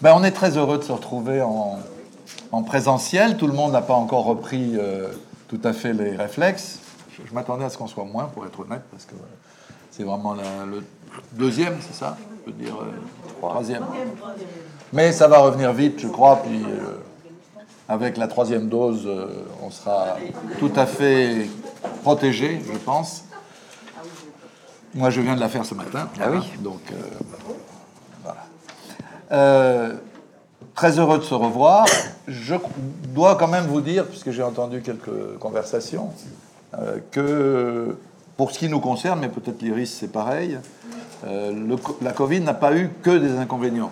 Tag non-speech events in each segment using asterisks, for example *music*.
Ben, on est très heureux de se retrouver en, en présentiel. Tout le monde n'a pas encore repris euh, tout à fait les réflexes. Je, je m'attendais à ce qu'on soit moins, pour être honnête, parce que euh, c'est vraiment la- le deuxième, c'est ça? Je veux dire, euh, troisième. Mais ça va revenir vite, je crois, puis euh, avec la troisième dose, euh, on sera tout à fait protégé, je pense. Moi, je viens de la faire ce matin. Ah oui Donc, euh, voilà. Euh, très heureux de se revoir. Je dois quand même vous dire, puisque j'ai entendu quelques conversations, euh, que pour ce qui nous concerne, mais peut-être l'Iris c'est pareil, euh, la Covid n'a pas eu que des inconvénients.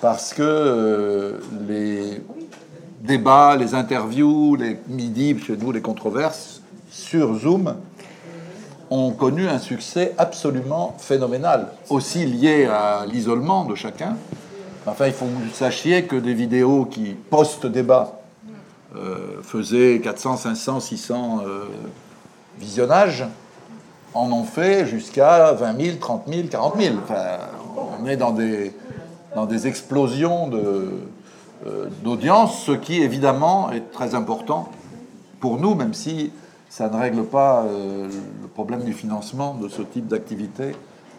Parce que les débats, les interviews, les midis, chez nous, les controverses, sur Zoom, ont connu un succès absolument phénoménal, aussi lié à l'isolement de chacun. Enfin, il faut que vous sachiez que des vidéos qui, post-débat, euh, faisaient 400, 500, 600 euh, visionnages, en ont fait jusqu'à 20 000, 30 000, 40 000. Enfin, on est dans des, dans des explosions euh, d'audience, ce qui évidemment est très important pour nous, même si ça ne règle pas euh, le problème du financement de ce type d'activité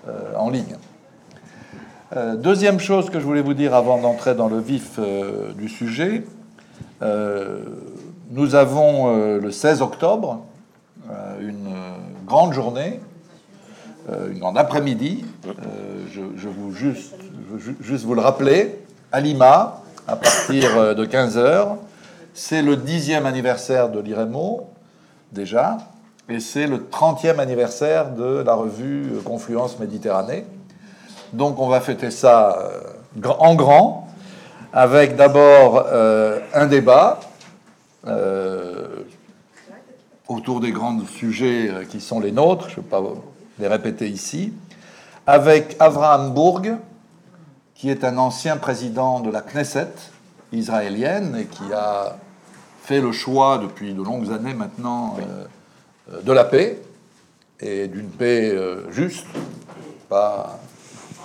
euh, en ligne. Euh, deuxième chose que je voulais vous dire avant d'entrer dans le vif du sujet, nous avons le 16 octobre une grande journée, une grande après-midi. Je, vous juste, je veux ju- juste vous le rappeler, à Lima, à partir de 15h. C'est le dixième anniversaire de l'IREMO, déjà, et c'est le 30e anniversaire de la revue Confluence Méditerranée. Donc on va fêter ça euh, en grand, avec d'abord euh, un débat euh, autour des grands sujets qui sont les nôtres, je ne vais pas les répéter ici, avec Avraham Bourg, qui est un ancien président de la Knesset israélienne et qui a fait le choix depuis de longues années maintenant euh, euh, de la paix et d'une paix euh, juste, pas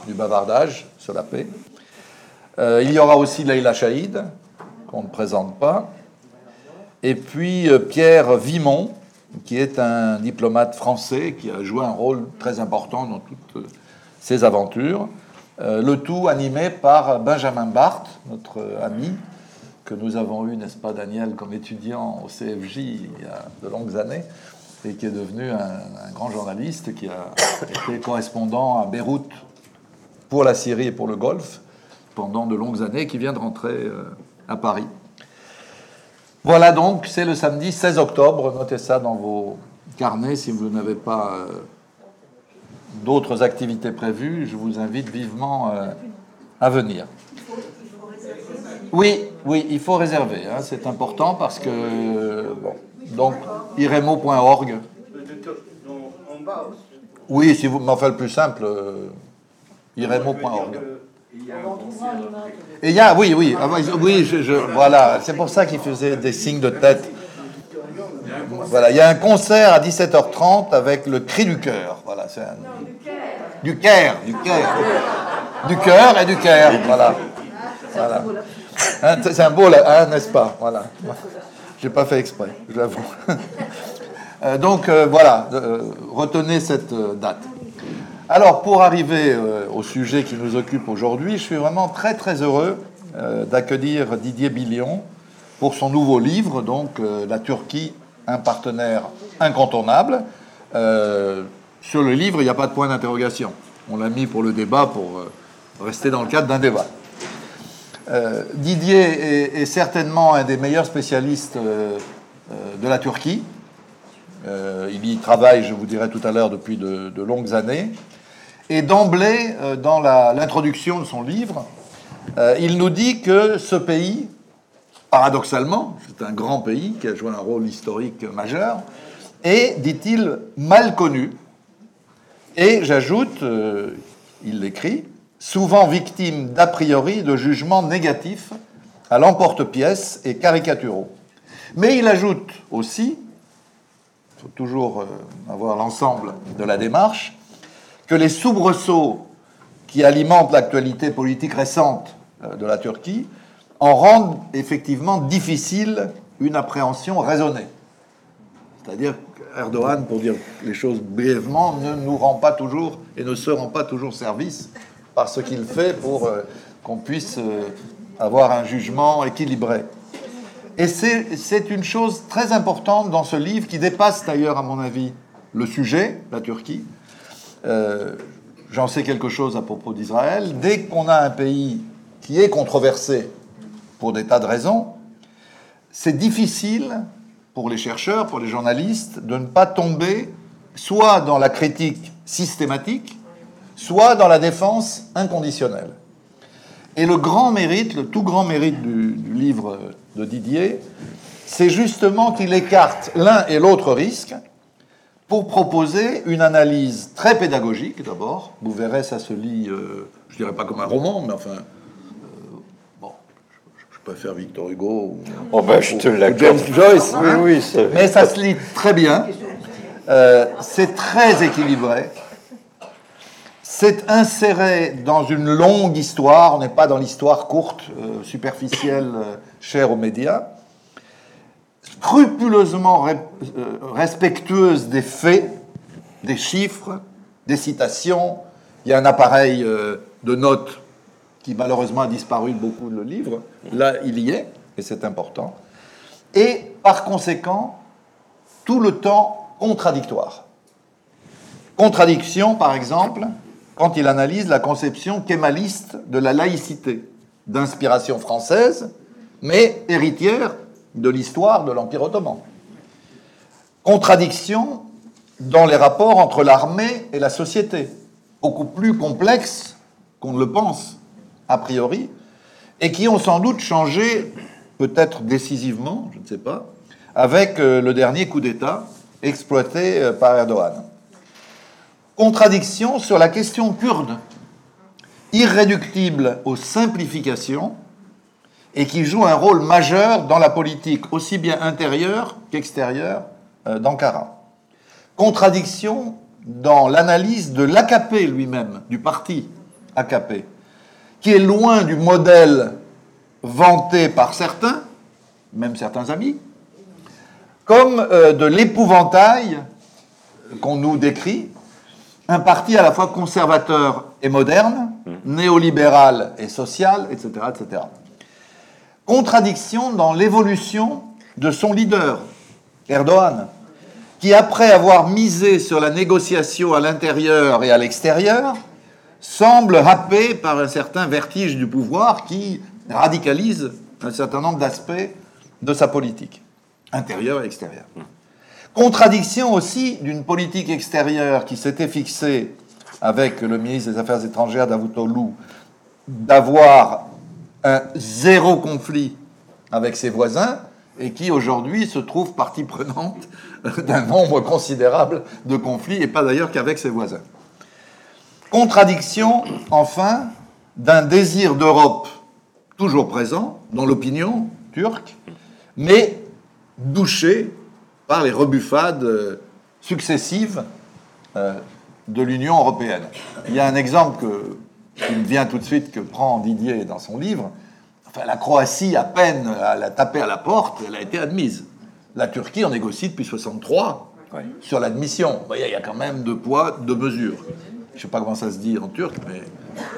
du bavardage sur la paix. Euh, il y aura aussi Leïla Chaïd, qu'on ne présente pas, et puis Pierre Vimon, qui est un diplomate français qui a joué un rôle très important dans toutes ces aventures. Le tout animé par Benjamin Barthes, notre ami, que nous avons eu, n'est-ce pas, Daniel, comme étudiant au CFJ il y a de longues années, et qui est devenu un, grand journaliste, qui a *coughs* été correspondant à Beyrouth pour la Syrie et pour le Golfe pendant de longues années, qui vient de rentrer euh, à Paris. Voilà donc, c'est le samedi 16 octobre. Notez ça dans vos carnets si vous n'avez pas euh, d'autres activités prévues. Je vous invite vivement euh, à venir. Oui, oui, il faut réserver. hein, c'est important parce que donc iremo.org. Oui, si vous m'en faites le plus simple, euh, iremo.org. Et il y a, oui, oui, ah, oui, je- voilà, c'est pour ça qu'il faisait des signes de tête. Voilà, il y a un concert à 17h30 avec le cri du cœur. Voilà, c'est un... du cœur, du cœur, du cœur et du cœur. Voilà, voilà. *laughs* Hein, c'est un beau, hein, n'est-ce pas? Voilà. J'ai pas fait exprès, je l'avoue. *laughs* Euh, donc euh, voilà, euh, retenez cette date. Alors, pour arriver au sujet qui nous occupe aujourd'hui, je suis vraiment très très heureux d'accueillir Didier Billion pour son nouveau livre, donc La Turquie, un partenaire incontournable. Sur le livre, il n'y a pas de point d'interrogation. On l'a mis pour le débat, pour rester dans le cadre d'un débat. Euh, Didier est, certainement un des meilleurs spécialistes euh, euh, de la Turquie. Il y travaille, je vous dirai tout à l'heure, depuis de, longues années. Et d'emblée, dans l'introduction de son livre, il nous dit que ce pays, paradoxalement, c'est un grand pays qui a joué un rôle historique majeur, est, dit-il, mal connu. Et j'ajoute, il l'écrit, souvent victime d'a priori de jugements négatifs à l'emporte-pièce et caricaturaux. Mais il ajoute aussi, il faut toujours euh, avoir l'ensemble de la démarche, que les soubresauts qui alimentent l'actualité politique récente euh, de la Turquie en rendent effectivement difficile une appréhension raisonnée. C'est-à-dire qu'Erdogan, pour dire les choses brièvement, ne nous rend pas toujours et ne se rend pas toujours service ce qu'il fait pour euh, qu'on puisse euh, avoir un jugement équilibré. Et c'est une chose très importante dans ce livre qui dépasse d'ailleurs, à mon avis, le sujet, la Turquie. Euh, j'en sais quelque chose à propos d'Israël. Dès qu'on a un pays qui est controversé pour des tas de raisons, c'est difficile pour les chercheurs, pour les journalistes, de ne pas tomber soit dans la critique systématique, soit dans la défense inconditionnelle. Et le grand mérite, le tout grand mérite du, du livre de Didier, c'est justement qu'il écarte l'un et l'autre risque pour proposer une analyse très pédagogique d'abord. Vous verrez, ça se lit, euh, je dirais pas comme un roman, mais enfin, euh, bon, je, préfère Victor Hugo ou, Oh ben, je te ou. James Joyce, Oui, oui, c'est- mais ça se lit très bien. Euh, c'est très équilibré. C'est inséré dans une longue histoire. On n'est pas dans l'histoire courte, euh, superficielle, euh, chère aux médias. Scrupuleusement euh, respectueuse des faits, des chiffres, des citations. Il y a un appareil de notes qui malheureusement a disparu de beaucoup de livres. Là, il y est, et c'est important. Et par conséquent, tout le temps contradictoire. Contradiction, par exemple, quand il analyse la conception kémaliste de la laïcité, d'inspiration française, mais héritière de l'histoire de l'Empire ottoman. Contradiction dans les rapports entre l'armée et la société, beaucoup plus complexes qu'on ne le pense, a priori, et qui ont sans doute changé, peut-être décisivement, je ne sais pas, avec euh, le dernier coup d'État exploité euh, par Erdogan. Contradiction sur la question kurde, irréductible aux simplifications et qui joue un rôle majeur dans la politique aussi bien intérieure qu'extérieure euh, d'Ankara. Contradiction dans l'analyse de l'AKP lui-même, du parti AKP, qui est loin du modèle vanté par certains, même certains amis, comme euh, de l'épouvantail qu'on nous décrit, un parti à la fois conservateur et moderne, néolibéral et social, etc., etc. Contradiction dans l'évolution de son leader, Erdogan, qui après avoir misé sur la négociation à l'intérieur et à l'extérieur, semble happé par un certain vertige du pouvoir qui radicalise un certain nombre d'aspects de sa politique, intérieure et extérieure. Contradiction aussi d'une politique extérieure qui s'était fixée avec le ministre des Affaires étrangères Davutoglu d'avoir un zéro conflit avec ses voisins et qui aujourd'hui se trouve partie prenante *laughs* d'un nombre considérable de conflits et pas d'ailleurs qu'avec ses voisins. Contradiction, enfin, d'un désir d'Europe toujours présent dans l'opinion turque, mais douché par les rebuffades euh, successives euh, de l'Union européenne. Il y a un exemple que, qui me vient tout de suite que prend Didier dans son livre. Enfin, la Croatie, à peine elle a tapé à la porte, elle a été admise. La Turquie en négocie depuis 63 Ouais. sur l'admission. Vous voyez, il y a quand même deux poids, deux mesures. Je ne sais pas comment ça se dit en turc, mais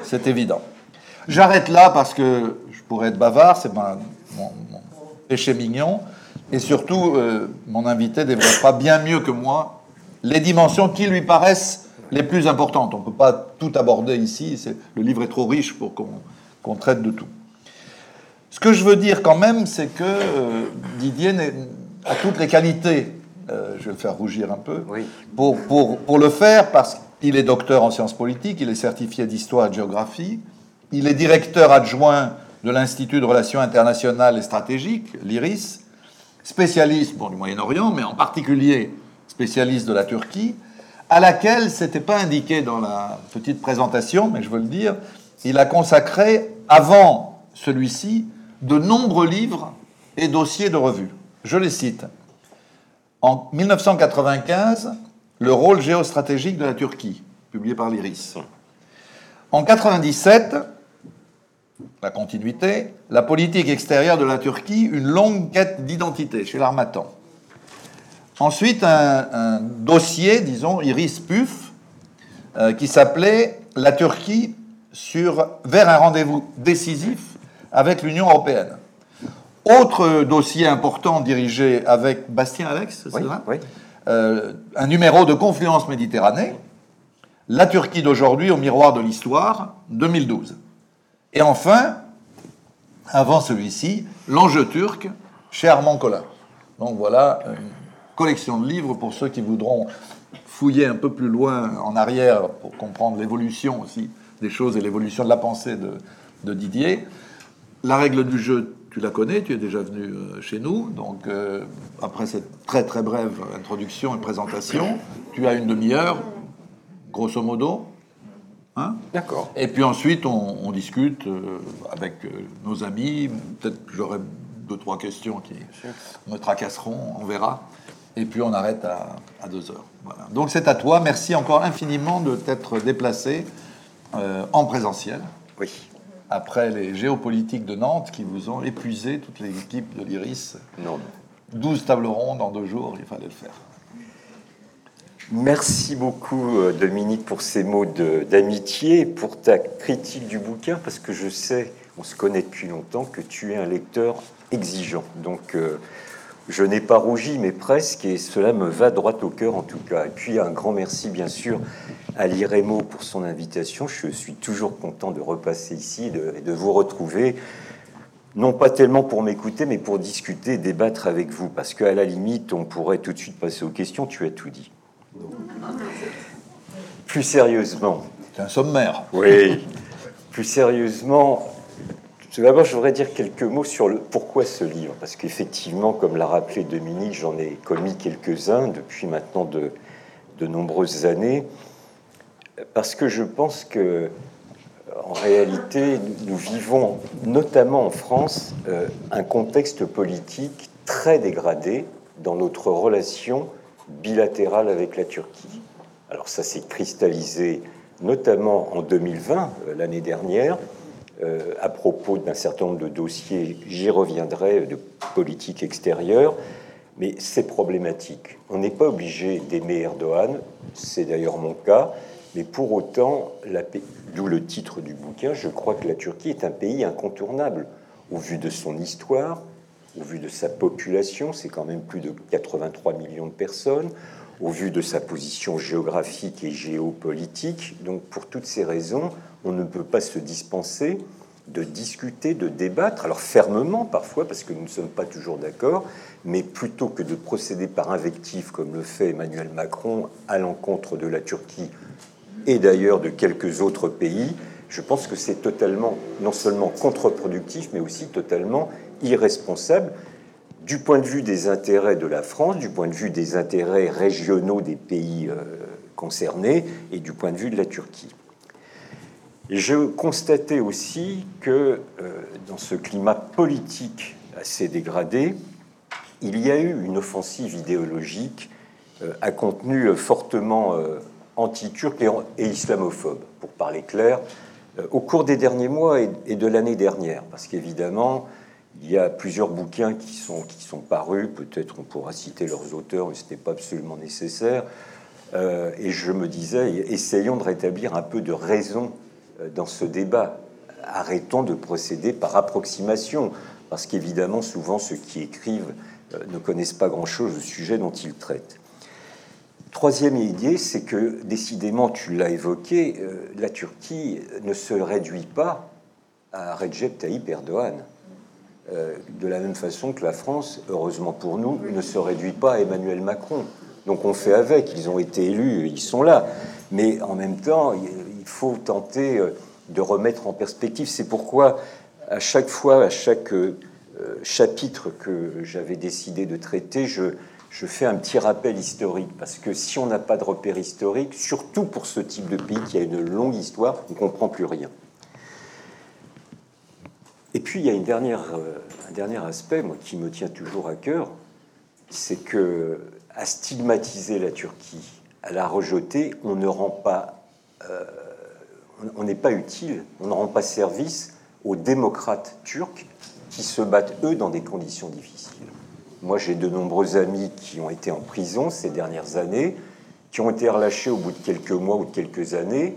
c'est évident. J'arrête là parce que je pourrais être bavard, c'est mon péché mignon. Et surtout, euh, mon invité développera bien mieux que moi les dimensions qui lui paraissent les plus importantes. On ne peut pas tout aborder ici, le livre est trop riche pour qu'on traite de tout. Ce que je veux dire quand même, c'est que euh, Didier a toutes les qualités, euh, je vais le faire rougir un peu, Oui. pour, pour, pour le faire parce qu'il est docteur en sciences politiques, il est certifié d'histoire et de géographie, il est directeur adjoint de l'Institut de Relations internationales et stratégiques, l'IRIS, spécialiste bon, du Moyen-Orient, mais en particulier spécialiste de la Turquie, à laquelle, c'était pas indiqué dans la petite présentation, mais je veux le dire, il a consacré, avant celui-ci, de nombreux livres et dossiers de revues. Je les cite. En 1995, Le rôle géostratégique de la Turquie, publié par l'IRIS. En 97, la continuité, la politique extérieure de la Turquie, une longue quête d'identité chez l'Armatan. Ensuite, un, un dossier, disons, Iris Puf, euh, qui s'appelait La Turquie sur, vers un rendez-vous décisif avec l'Union européenne. Autre dossier important dirigé avec Bastien Alex, c'est Oui, ça oui. Euh, un numéro de Confluence Méditerranée, La Turquie d'aujourd'hui au miroir de l'histoire, 2012. Et enfin, avant celui-ci, L'enjeu turc chez Armand Collin. Donc voilà une collection de livres pour ceux qui voudront fouiller un peu plus loin en arrière pour comprendre l'évolution aussi des choses et l'évolution de la pensée de, de Didier. La règle du jeu, tu la connais, tu es déjà venu euh, chez nous. Donc, euh, après cette très très brève introduction et présentation, tu as une demi-heure, grosso modo. Hein D'accord. et puis ensuite, on, on discute euh, avec euh, nos amis. Peut-être que j'aurai deux, trois questions qui me tracasseront, on verra. Et puis on arrête à, à deux heures. Voilà. Donc c'est à toi. Merci encore infiniment de t'être déplacé euh, en présentiel Oui. après les géopolitiques de Nantes qui vous ont épuisé, toute l'équipe de l'IRIS. Non. 12 tables rondes en deux jours, il fallait le faire. Merci beaucoup, euh, Dominique, pour ces mots d'amitié, pour ta critique du bouquin, parce que je sais, on se connaît depuis longtemps, que tu es un lecteur exigeant. Donc, euh, je n'ai pas rougi, mais presque, et cela me va droit au cœur en tout cas. Et puis, un grand merci, bien sûr, à l'IREMO pour son invitation. Je suis toujours content de repasser ici et et de vous retrouver non pas tellement pour m'écouter, mais pour discuter, débattre avec vous. Parce qu'à la limite, on pourrait tout de suite passer aux questions. Tu as tout dit. Plus sérieusement, C'est un sommaire. oui, plus sérieusement, tout d'abord, je voudrais dire quelques mots sur le pourquoi ce livre. Parce qu'effectivement, comme l'a rappelé Dominique, j'en ai commis quelques-uns depuis maintenant de, de nombreuses années. Parce que je pense que, en réalité, nous vivons, notamment en France, euh, un contexte politique très dégradé dans notre relation bilatérale avec la Turquie. Alors ça s'est cristallisé notamment en 2020, euh, l'année dernière, euh, à propos d'un certain nombre de dossiers, j'y reviendrai, de politique extérieure, mais c'est problématique. On n'est pas obligé d'aimer Erdogan, c'est d'ailleurs mon cas, mais pour autant, d'où le titre du bouquin, je crois que la Turquie est un pays incontournable au vu de son histoire, au vu de sa population, c'est quand même plus de 83 millions de personnes, au vu de sa position géographique et géopolitique. Donc pour toutes ces raisons, on ne peut pas se dispenser de discuter, de débattre, alors fermement parfois, parce que nous ne sommes pas toujours d'accord, mais plutôt que de procéder par invectif, comme le fait Emmanuel Macron à l'encontre de la Turquie et d'ailleurs de quelques autres pays, je pense que c'est totalement, non seulement contre-productif, mais aussi totalement irresponsable du point de vue des intérêts de la France, du point de vue des intérêts régionaux des pays euh, concernés et du point de vue de la Turquie. Je constatais aussi que euh, dans ce climat politique assez dégradé, il y a eu une offensive idéologique euh, à contenu fortement anti-turc et, islamophobe, pour parler clair, au cours des derniers mois et, et de l'année dernière. Parce qu'évidemment, il y a plusieurs bouquins qui sont, qui sont parus, peut-être on pourra citer leurs auteurs, mais ce n'était pas absolument nécessaire. Euh, et je me disais, essayons de rétablir un peu de raison euh, dans ce débat. Arrêtons de procéder par approximation, parce qu'évidemment, souvent, ceux qui écrivent euh, ne connaissent pas grand-chose au sujet dont ils traitent. Troisième idée, c'est que, décidément, tu l'as évoqué, la Turquie ne se réduit pas à Recep Tayyip Erdogan. Euh, de la même façon que la France, heureusement pour nous, ne se réduit pas à Emmanuel Macron. Donc on fait avec, ils ont été élus, ils sont là. Mais en même temps, il faut tenter euh, de remettre en perspective. C'est pourquoi, à chaque fois, à chaque euh, chapitre que j'avais décidé de traiter, je, je fais un petit rappel historique. Parce que si on n'a pas de repère historique, surtout pour ce type de pays qui a une longue histoire, on ne comprend plus rien. Et puis il y a euh, un dernier aspect, moi, qui me tient toujours à cœur, c'est que à stigmatiser la Turquie, à la rejeter, on euh, on n'est pas utile, on ne rend pas service aux démocrates turcs qui se battent, eux, dans des conditions difficiles. Moi, j'ai de nombreux amis qui ont été en prison ces dernières années, qui ont été relâchés au bout de quelques mois ou de quelques années,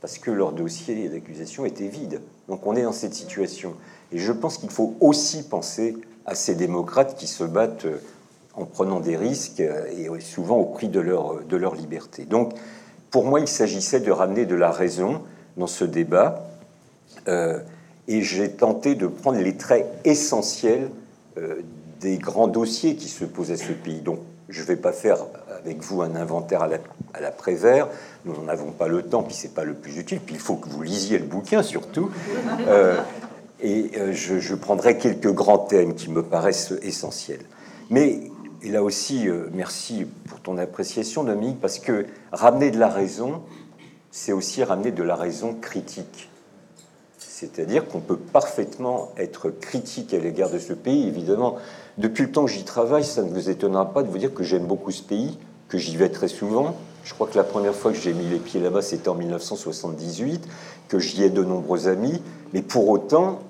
parce que leur dossier d'accusation était vide. Donc on est dans cette situation. Et je pense qu'il faut aussi penser à ces démocrates qui se battent euh, en prenant des risques euh, et souvent au prix de leur, de leur liberté. Donc pour moi, il s'agissait de ramener de la raison dans ce débat. Euh, et j'ai tenté de prendre les traits essentiels des grands dossiers qui se posent à ce pays. Donc je ne vais pas faire avec vous un inventaire à la, Prévert. Nous n'en avons pas le temps, puis c'est pas le plus utile. Puis il faut que vous lisiez le bouquin surtout. Euh, et euh, je, prendrai quelques grands thèmes qui me paraissent essentiels. Mais là aussi, euh, merci pour ton appréciation, Dominique, parce que ramener de la raison, c'est aussi ramener de la raison critique. C'est-à-dire qu'on peut parfaitement être critique à l'égard de ce pays. Évidemment, depuis le temps que j'y travaille, ça ne vous étonnera pas de vous dire que j'aime beaucoup ce pays, que j'y vais très souvent. Je crois que la première fois que j'ai mis les pieds là-bas, c'était en 1978, que j'y ai de nombreux amis. Mais pour autant,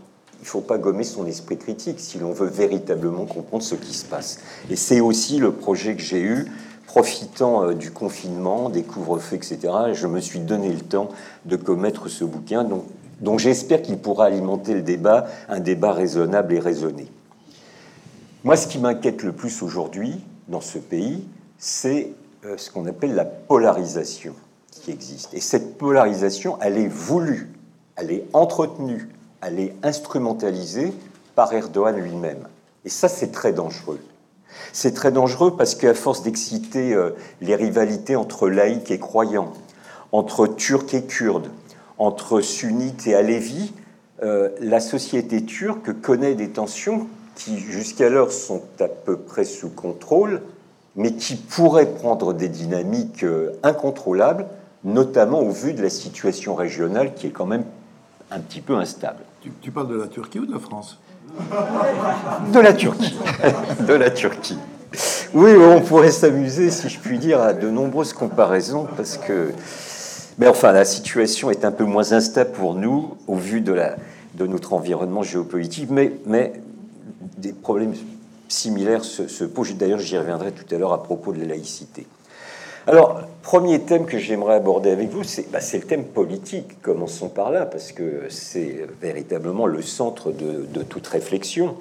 il ne faut pas gommer son esprit critique si l'on veut véritablement comprendre ce qui se passe. Et c'est aussi le projet que j'ai eu, profitant euh, du confinement, des couvre-feux, etc. je me suis donné le temps de commettre ce bouquin, dont j'espère qu'il pourra alimenter le débat, un débat raisonnable et raisonné. Moi, ce qui m'inquiète le plus aujourd'hui dans ce pays, c'est ce qu'on appelle la polarisation qui existe. Et cette polarisation, elle est voulue, elle est entretenue, elle est instrumentalisée par Erdogan lui-même. Et ça, c'est très dangereux. C'est très dangereux parce qu'à force d'exciter euh, les rivalités entre laïcs et croyants, entre turcs et kurdes, entre sunnites et alévis, euh, la société turque connaît des tensions qui jusqu'alors sont à peu près sous contrôle, mais qui pourraient prendre des dynamiques euh, incontrôlables, notamment au vu de la situation régionale qui est quand même un petit peu instable. Tu, parles de la Turquie ou de la France? De la Turquie. *laughs* de la Turquie. Oui, on pourrait s'amuser, si je puis dire, à de nombreuses comparaisons, parce que... Mais enfin, la situation est un peu moins instable pour nous, au vu de, la, de notre environnement géopolitique, mais, mais des problèmes similaires se, posent. D'ailleurs, j'y reviendrai tout à l'heure à propos de la laïcité. Alors, premier thème que j'aimerais aborder avec vous, c'est bah, le thème politique. Commençons par là, parce que c'est véritablement le centre de, toute réflexion.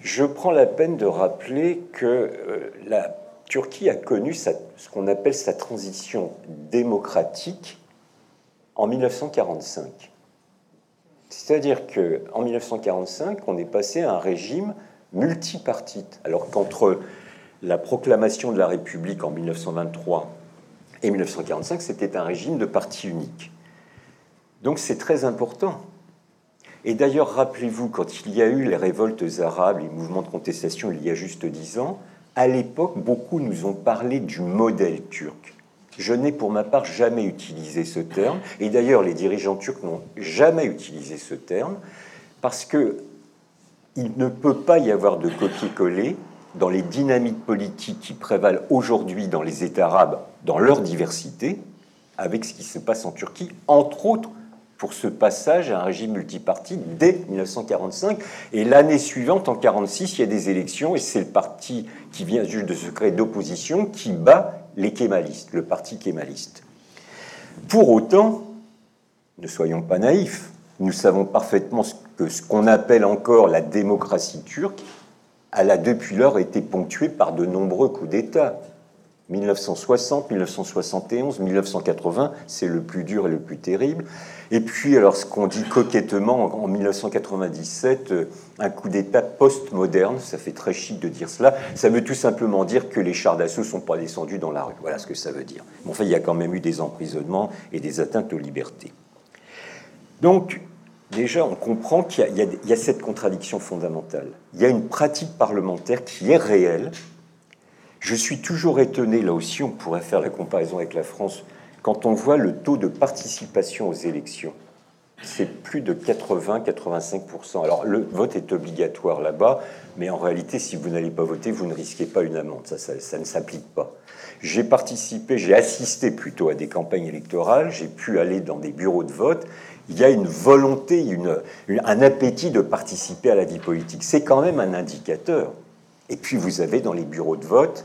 Je prends la peine de rappeler que euh, la Turquie a connu ce qu'on appelle sa transition démocratique en 1945. C'est-à-dire qu'en 1945, on est passé à un régime multipartite, alors qu'entre la proclamation de la République en 1923 et 1945, c'était un régime de parti unique. Donc c'est très important. Et d'ailleurs, rappelez-vous, quand il y a eu les révoltes arabes, les mouvements de contestation il y a juste dix ans, à l'époque, beaucoup nous ont parlé du modèle turc. Je n'ai pour ma part jamais utilisé ce terme, et d'ailleurs les dirigeants turcs n'ont jamais utilisé ce terme, parce que il ne peut pas y avoir de copier-coller dans les dynamiques politiques qui prévalent aujourd'hui dans les États arabes, dans leur diversité, avec ce qui se passe en Turquie, entre autres pour ce passage à un régime multipartite dès 1945. Et l'année suivante, en 1946, il y a des élections et c'est le parti qui vient juste de se créer d'opposition qui bat les kémalistes, le parti kémaliste. Pour autant, ne soyons pas naïfs, nous savons parfaitement que ce qu'on appelle encore la démocratie turque, elle a depuis lors été ponctuée par de nombreux coups d'État. 1960, 1971, 1980, c'est le plus dur et le plus terrible. Et puis, alors, ce qu'on dit coquettement en 1997, euh, un coup d'État post-moderne, ça fait très chic de dire cela, ça veut tout simplement dire que les chars d'assaut ne sont pas descendus dans la rue. Voilà ce que ça veut dire. Bon, enfin, il y a quand même eu des emprisonnements et des atteintes aux libertés. Donc, déjà, on comprend qu'il y, a cette contradiction fondamentale. Il y a une pratique parlementaire qui est réelle. Je suis toujours étonné, là aussi, on pourrait faire la comparaison avec la France, quand on voit le taux de participation aux élections c'est plus de 80-85%. Alors le vote est obligatoire là-bas, mais en réalité, si vous n'allez pas voter, vous ne risquez pas une amende. Ça, ça, ne s'applique pas. J'ai participé, j'ai assisté plutôt à des campagnes électorales, j'ai pu aller dans des bureaux de vote. Il y a une volonté, une, un appétit de participer à la vie politique. C'est quand même un indicateur. Et puis vous avez dans les bureaux de vote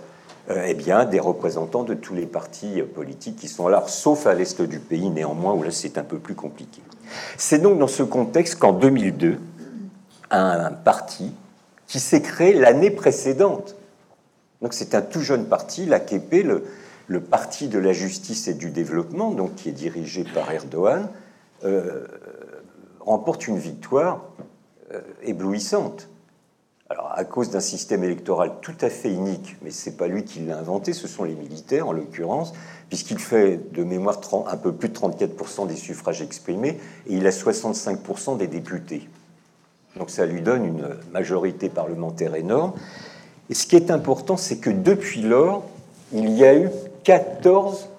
euh, eh bien, des représentants de tous les partis politiques qui sont là, sauf à l'est du pays néanmoins, où là c'est un peu plus compliqué. C'est donc dans ce contexte qu'en 2002, un parti qui s'est créé l'année précédente. Donc c'est un tout jeune parti, l'AKP, le, le Parti de la justice et du développement, donc qui est dirigé par Erdogan, euh, remporte une victoire euh, éblouissante. Alors, à cause d'un système électoral tout à fait inique, mais c'est pas lui qui l'a inventé, ce sont les militaires en l'occurrence, puisqu'il fait de mémoire un peu plus de 34% des suffrages exprimés et il a 65% des députés. Donc ça lui donne une majorité parlementaire énorme. Et ce qui est important, c'est que depuis lors, il y a eu 14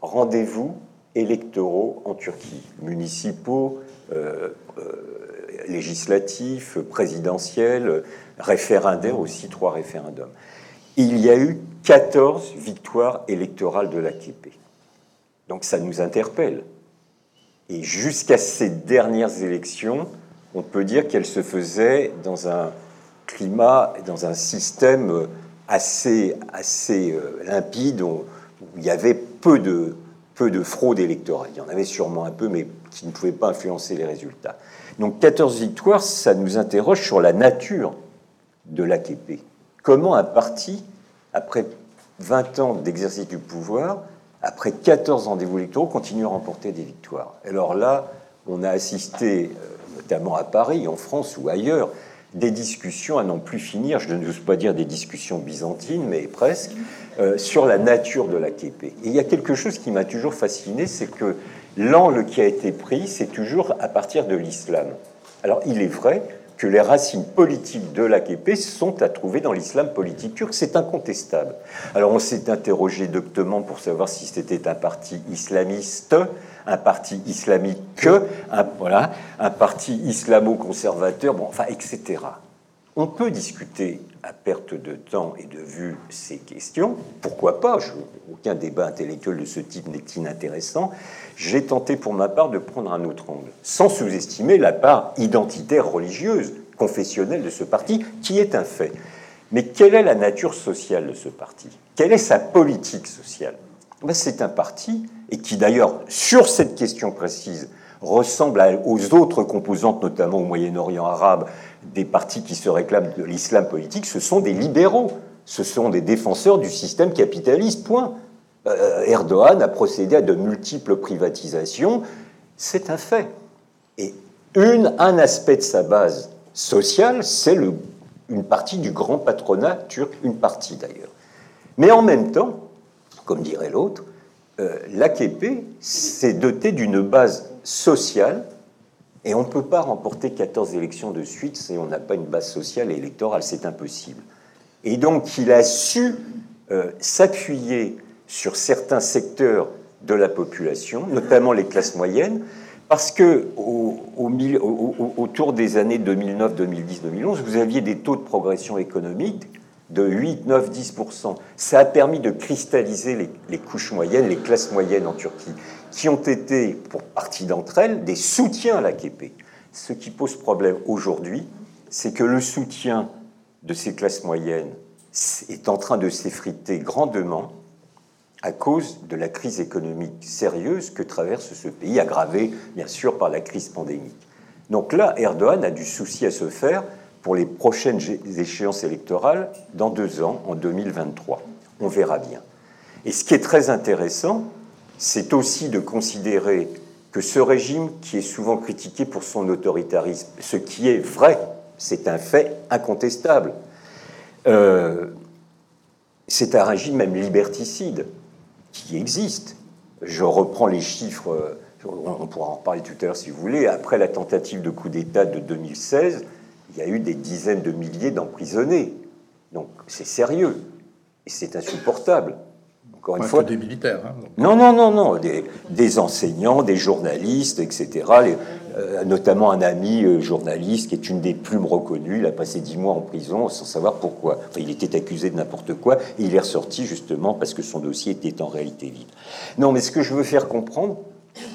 rendez-vous électoraux en Turquie, municipaux, euh, euh, législatifs, présidentiels, référendaires aussi, trois référendums. Il y a eu 14 victoires électorales de l'AKP. Donc ça nous interpelle. Et jusqu'à ces dernières élections, on peut dire qu'elle se faisait dans un climat, dans un système assez, assez euh, limpide, où, il y avait peu de, peu de fraude électorale. Il y en avait sûrement un peu, mais qui ne pouvait pas influencer les résultats. Donc 14 victoires, ça nous interroge sur la nature de l'AKP. Comment un parti, après 20 ans d'exercice du pouvoir, après 14 rendez-vous électoraux, continue à remporter des victoires? Alors là, on a assisté euh, notamment à Paris, en France ou ailleurs, des discussions à n'en plus finir, je n'ose pas dire des discussions byzantines, mais presque, euh, sur la nature de l'AKP. Et il y a quelque chose qui m'a toujours fasciné, c'est que l'angle qui a été pris, c'est toujours à partir de l'islam. Alors il est vrai que les racines politiques de l'AKP sont à trouver dans l'islam politique turc, c'est incontestable. Alors on s'est interrogé doctement pour savoir si c'était un parti islamiste, un parti islamique, un, voilà, un parti islamo-conservateur, bon, enfin, etc. On peut discuter à perte de temps et de vue ces questions. Pourquoi pas? Aucun débat intellectuel de ce type n'est inintéressant. J'ai tenté pour ma part de prendre un autre angle, sans sous-estimer la part identitaire religieuse, confessionnelle de ce parti, qui est un fait. Mais quelle est la nature sociale de ce parti? Quelle est sa politique sociale? Ben, C'est un parti et qui d'ailleurs, sur cette question précise, ressemble aux autres composantes, notamment au Moyen-Orient arabe, des partis qui se réclament de l'islam politique, ce sont des libéraux, ce sont des défenseurs du système capitaliste, point. Euh, Erdogan a procédé à de multiples privatisations, c'est un fait. Et une, un aspect de sa base sociale, c'est une partie du grand patronat turc, une partie d'ailleurs. Mais en même temps, comme dirait l'autre, euh, l'AKP s'est doté d'une base sociale et on ne peut pas remporter 14 élections de suite si on n'a pas une base sociale et électorale, c'est impossible. Et donc il a su euh, s'appuyer sur certains secteurs de la population, notamment les classes moyennes, parce que au, autour des années 2009, 2010, 2011, vous aviez des taux de progression économique de 8, 9, 10 Ça a permis de cristalliser les, couches moyennes, les classes moyennes en Turquie, qui ont été, pour partie d'entre elles, des soutiens à l'AKP. Ce qui pose problème aujourd'hui, c'est que le soutien de ces classes moyennes est en train de s'effriter grandement à cause de la crise économique sérieuse que traverse ce pays, aggravée bien sûr par la crise pandémique. Donc là, Erdogan a du souci à se faire pour les prochaines échéances électorales dans deux ans, en 2023. On verra bien. Et ce qui est très intéressant, c'est aussi de considérer que ce régime, qui est souvent critiqué pour son autoritarisme, ce qui est vrai, c'est un fait incontestable, euh, c'est un régime même liberticide qui existe. Je reprends les chiffres, on pourra en parler tout à l'heure si vous voulez, après la tentative de coup d'État de 2016, il y a eu des dizaines de milliers d'emprisonnés. Donc c'est sérieux et c'est insupportable. Encore une fois, des militaires. Hein, non, non, non, non, des, enseignants, des journalistes, etc. euh, notamment un ami euh, journaliste qui est une des plumes reconnues. Il a passé dix mois en prison sans savoir pourquoi. Enfin, il était accusé de n'importe quoi et il est ressorti justement parce que son dossier était en réalité vide. Non, mais ce que je veux faire comprendre,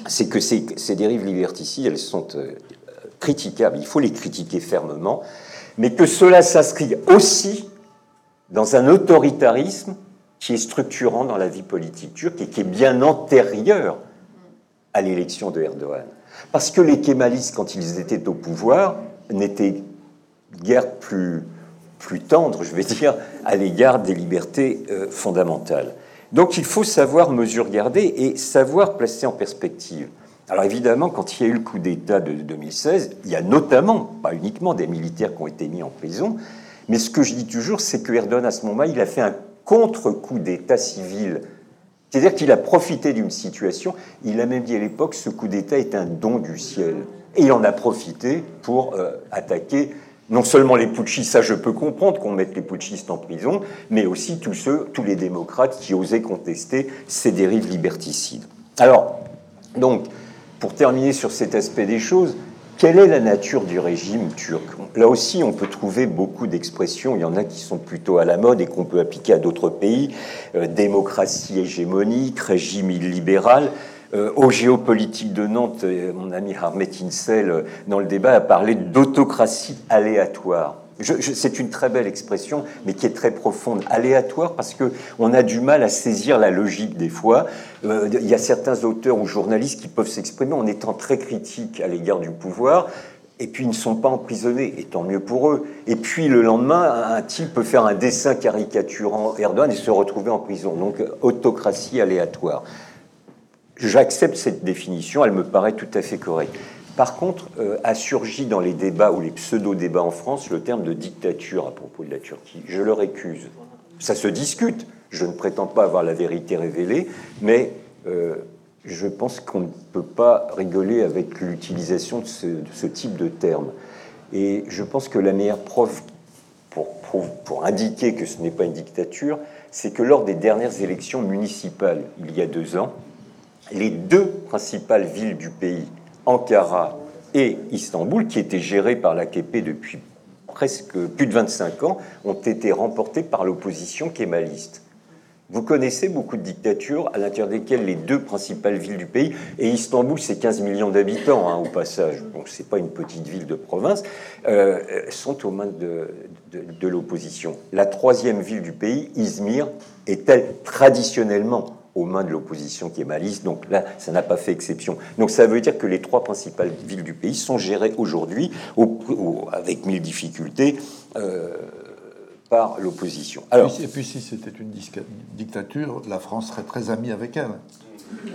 c'est que ces, ces, dérives liberticides, elles sont euh, critiquables. Il faut les critiquer fermement, mais que cela s'inscrit aussi dans un autoritarisme qui est structurant dans la vie politique turque et qui est bien antérieur à l'élection de Erdogan. Parce que les kémalistes, quand ils étaient au pouvoir, n'étaient guère plus, plus tendres, je vais dire, à l'égard des libertés euh, fondamentales. Donc il faut savoir mesure garder et savoir placer en perspective. Alors évidemment, quand il y a eu le coup d'État de 2016, il y a notamment, pas uniquement des militaires qui ont été mis en prison, mais ce que je dis toujours, c'est que Erdogan, à ce moment-là, il a fait un contre-coup d'État civil. C'est-à-dire qu'il a profité d'une situation, il a même dit à l'époque, ce coup d'État est un don du ciel. Et il en a profité pour euh, attaquer non seulement les putschistes, ça je peux comprendre qu'on mette les putschistes en prison, mais aussi tous ceux, tous les démocrates qui osaient contester ces dérives liberticides. Alors, donc, pour terminer sur cet aspect des choses, quelle est la nature du régime turc? Là aussi, on peut trouver beaucoup d'expressions. Il y en a qui sont plutôt à la mode et qu'on peut appliquer à d'autres pays. Euh, démocratie hégémonique, régime illibéral. Euh, au géopolitique de Nantes, euh, mon ami Harmet Insel, dans le débat, a parlé d'autocratie aléatoire c'est une très belle expression, mais qui est très profonde, aléatoire, parce que on a du mal à saisir la logique des fois. Euh, il y a certains auteurs ou journalistes qui peuvent s'exprimer en étant très critiques à l'égard du pouvoir, et puis ils ne sont pas emprisonnés, et tant mieux pour eux. Et puis le lendemain, un type peut faire un dessin caricaturant Erdogan et se retrouver en prison. Donc autocratie aléatoire. J'accepte cette définition, elle me paraît tout à fait correcte. Par contre, euh, a surgi dans les débats ou les pseudo-débats en France le terme de dictature à propos de la Turquie. Je le récuse. Ça se discute. Je ne prétends pas avoir la vérité révélée, mais euh, je pense qu'on ne peut pas rigoler avec l'utilisation de, ce, type de terme. Et je pense que la meilleure preuve pour, pour indiquer que ce n'est pas une dictature, c'est que lors des dernières élections municipales, il y a deux ans, les deux principales villes du pays, Ankara et Istanbul, qui étaient gérés par l'AKP depuis presque plus de 25 ans, ont été remportés par l'opposition kémaliste. Vous connaissez beaucoup de dictatures à l'intérieur desquelles les deux principales villes du pays, et Istanbul c'est 15 millions d'habitants hein, au passage, donc c'est pas une petite ville de province, euh, sont aux mains de, de l'opposition. La troisième ville du pays, Izmir, est-elle traditionnellement aux mains de l'opposition qui est maliste. Donc là, ça n'a pas fait exception. Donc ça veut dire que les trois principales villes du pays sont gérées aujourd'hui, avec mille difficultés, euh, par l'opposition. Alors, et puis si c'était une dictature, la France serait très amie avec elle.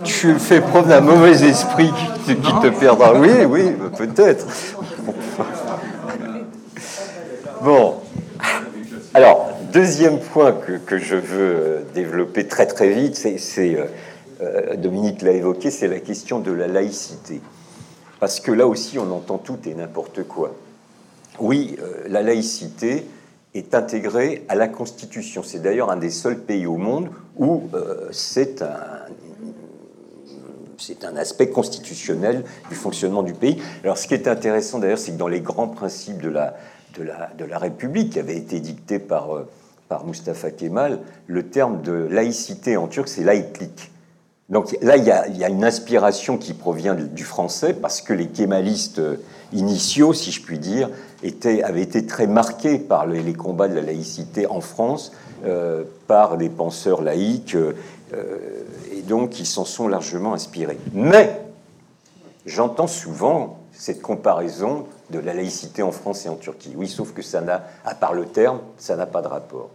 Tu fais preuve d'un mauvais esprit qui, qui te perdra. Oui, oui, peut-être. *laughs* Bon. Deuxième point que, je veux développer très très vite, c'est, euh, euh, Dominique l'a évoqué, c'est la question de la laïcité. Parce que là aussi, on entend tout et n'importe quoi. Oui, euh, la laïcité est intégrée à la Constitution. C'est d'ailleurs un des seuls pays au monde où c'est un, c'est un aspect constitutionnel du fonctionnement du pays. Alors, ce qui est intéressant d'ailleurs, c'est que dans les grands principes de la, de la, de la République, qui avait été dicté par par Mustafa Kemal, le terme de laïcité en turc, c'est laïclik. Donc là, il y, a, une inspiration qui provient du français, parce que les kémalistes initiaux, si je puis dire, avaient été très marqués par les, combats de la laïcité en France, euh, par des penseurs laïcs, euh, et donc ils s'en sont largement inspirés. Mais j'entends souvent cette comparaison de la laïcité en France et en Turquie. Oui, sauf que ça n'a, à part le terme, ça n'a pas de rapport.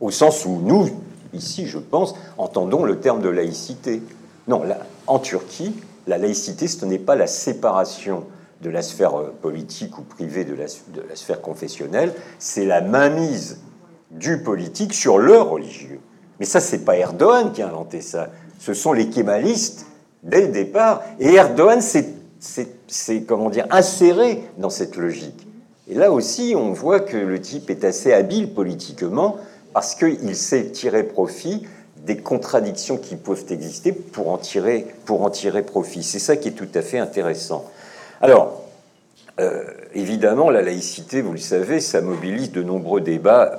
Au sens où nous, ici, je pense, entendons le terme de laïcité. Non, en Turquie, la laïcité, ce n'est pas la séparation de la sphère euh, politique ou privée de la, sphère confessionnelle, c'est la mainmise du politique sur le religieux. Mais ça, c'est pas Erdogan qui a inventé ça. Ce sont les kémalistes dès le départ. Et Erdogan s'est c'est comment dire inséré dans cette logique. Et là aussi, on voit que le type est assez habile politiquement parce qu'il sait tirer profit des contradictions qui peuvent exister pour en tirer, pour en tirer profit. C'est ça qui est tout à fait intéressant. Alors, euh, évidemment, la laïcité, vous le savez, ça mobilise de nombreux débats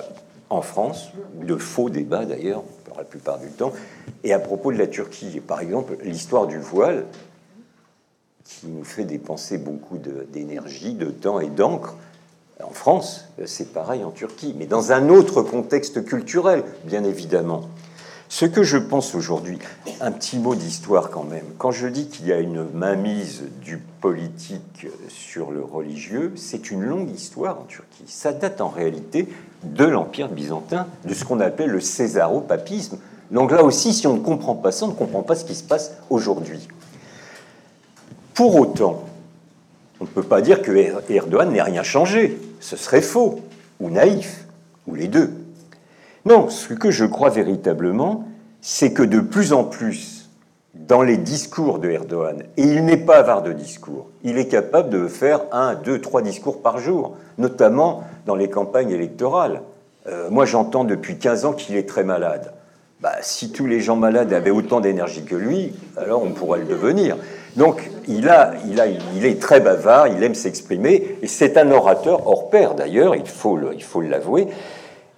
en France, de faux débats d'ailleurs, la plupart du temps, et à propos de la Turquie. Par exemple, l'histoire du voile, qui nous fait dépenser beaucoup d'énergie, de, temps et d'encre. En France, c'est pareil en Turquie, mais dans un autre contexte culturel, bien évidemment. Ce que je pense aujourd'hui, un petit mot d'histoire quand même, quand je dis qu'il y a une mainmise du politique sur le religieux, c'est une longue histoire en Turquie. Ça date en réalité de l'Empire byzantin, de ce qu'on appelle le césaropapisme. Donc là aussi, si on ne comprend pas ça, on ne comprend pas ce qui se passe aujourd'hui. Pour autant, on ne peut pas dire que er-, Erdogan n'ait rien changé. Ce serait faux, ou naïf, ou les deux. Non, ce que je crois véritablement, c'est que de plus en plus, dans les discours de Erdogan, et il n'est pas avare de discours, il est capable de faire un, deux, trois discours par jour, notamment dans les campagnes électorales. Euh, moi, j'entends depuis 15 ans qu'il est très malade. Bah, si tous les gens malades avaient autant d'énergie que lui, alors on pourrait le devenir. Donc, il, a, il, a, il est très bavard, il aime s'exprimer, et c'est un orateur hors pair d'ailleurs, il faut l'avouer.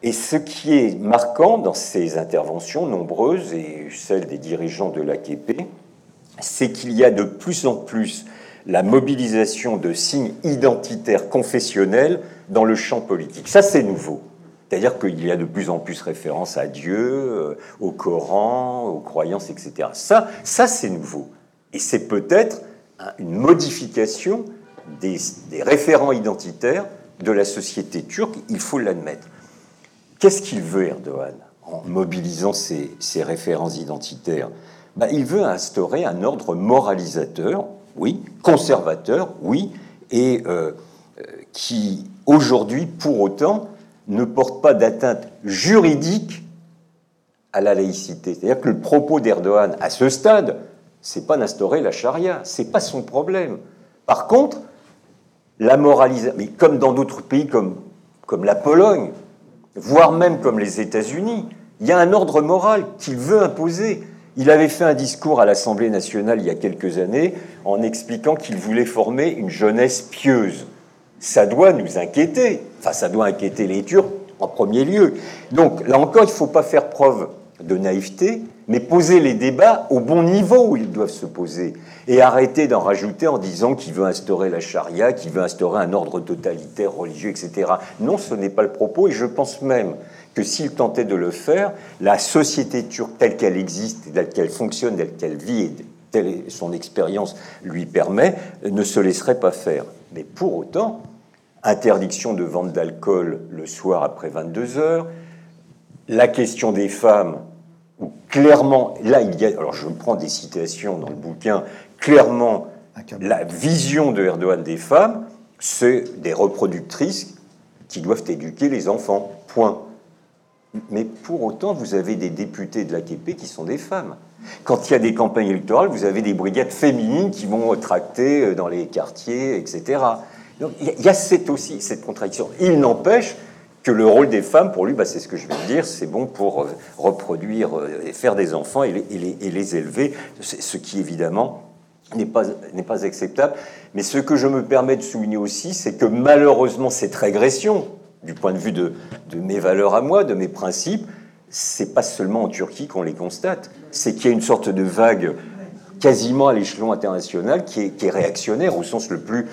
Et ce qui est marquant dans ces interventions nombreuses et celles des dirigeants de l'AKP, c'est qu'il y a de plus en plus la mobilisation de signes identitaires confessionnels dans le champ politique. Ça, c'est nouveau. C'est-à-dire qu'il y a de plus en plus référence à Dieu, euh, au Coran, aux croyances, etc. Ça, ça c'est nouveau. Et c'est peut-être une modification des, référents identitaires de la société turque, il faut l'admettre. Qu'est-ce qu'il veut, Erdogan, en mobilisant ses, références identitaires? Ben, Il veut instaurer un ordre moralisateur, oui, conservateur, oui, et euh, euh, qui, aujourd'hui, pour autant, ne porte pas d'atteinte juridique à la laïcité. C'est-à-dire que le propos d'Erdogan, à ce stade, c'est pas d'instaurer la charia, c'est pas son problème. Par contre, la moralisation, mais comme dans d'autres pays comme, comme la Pologne, voire même comme les États-Unis, il y a un ordre moral qu'il veut imposer. Il avait fait un discours à l'Assemblée nationale il y a quelques années en expliquant qu'il voulait former une jeunesse pieuse. Ça doit nous inquiéter, enfin ça doit inquiéter les Turcs en premier lieu. Donc là encore, il ne faut pas faire preuve de naïveté, mais poser les débats au bon niveau où ils doivent se poser. Et arrêter d'en rajouter en disant qu'il veut instaurer la charia, qu'il veut instaurer un ordre totalitaire religieux, etc. Non, ce n'est pas le propos, et je pense même que s'il tentait de le faire, la société turque telle qu'elle existe, telle qu'elle fonctionne, telle qu'elle vit, et telle son expérience lui permet, ne se laisserait pas faire. Mais pour autant, interdiction de vente d'alcool le soir après 22 heures, la question des femmes où clairement, là, il y a, alors je prends des citations dans le bouquin, clairement, la vision de Erdogan des femmes, c'est des reproductrices qui doivent éduquer les enfants, point. Mais pour autant, vous avez des députés de l'AKP qui sont des femmes. Quand il y a des campagnes électorales, vous avez des brigades féminines qui vont tracter euh, dans les quartiers, etc. Donc il y a cette aussi cette contradiction. Il n'empêche que le rôle des femmes, pour lui, bah, c'est ce que je vais dire, c'est bon pour euh, reproduire euh, et faire des enfants et les, élever, ce qui évidemment n'est pas, pas acceptable. Mais ce que je me permets de souligner aussi, c'est que malheureusement, cette régression, du point de vue de, de mes valeurs à moi, de mes principes, c'est pas seulement en Turquie qu'on les constate, c'est qu'il y a une sorte de vague quasiment à l'échelon international qui est, réactionnaire au sens le plus,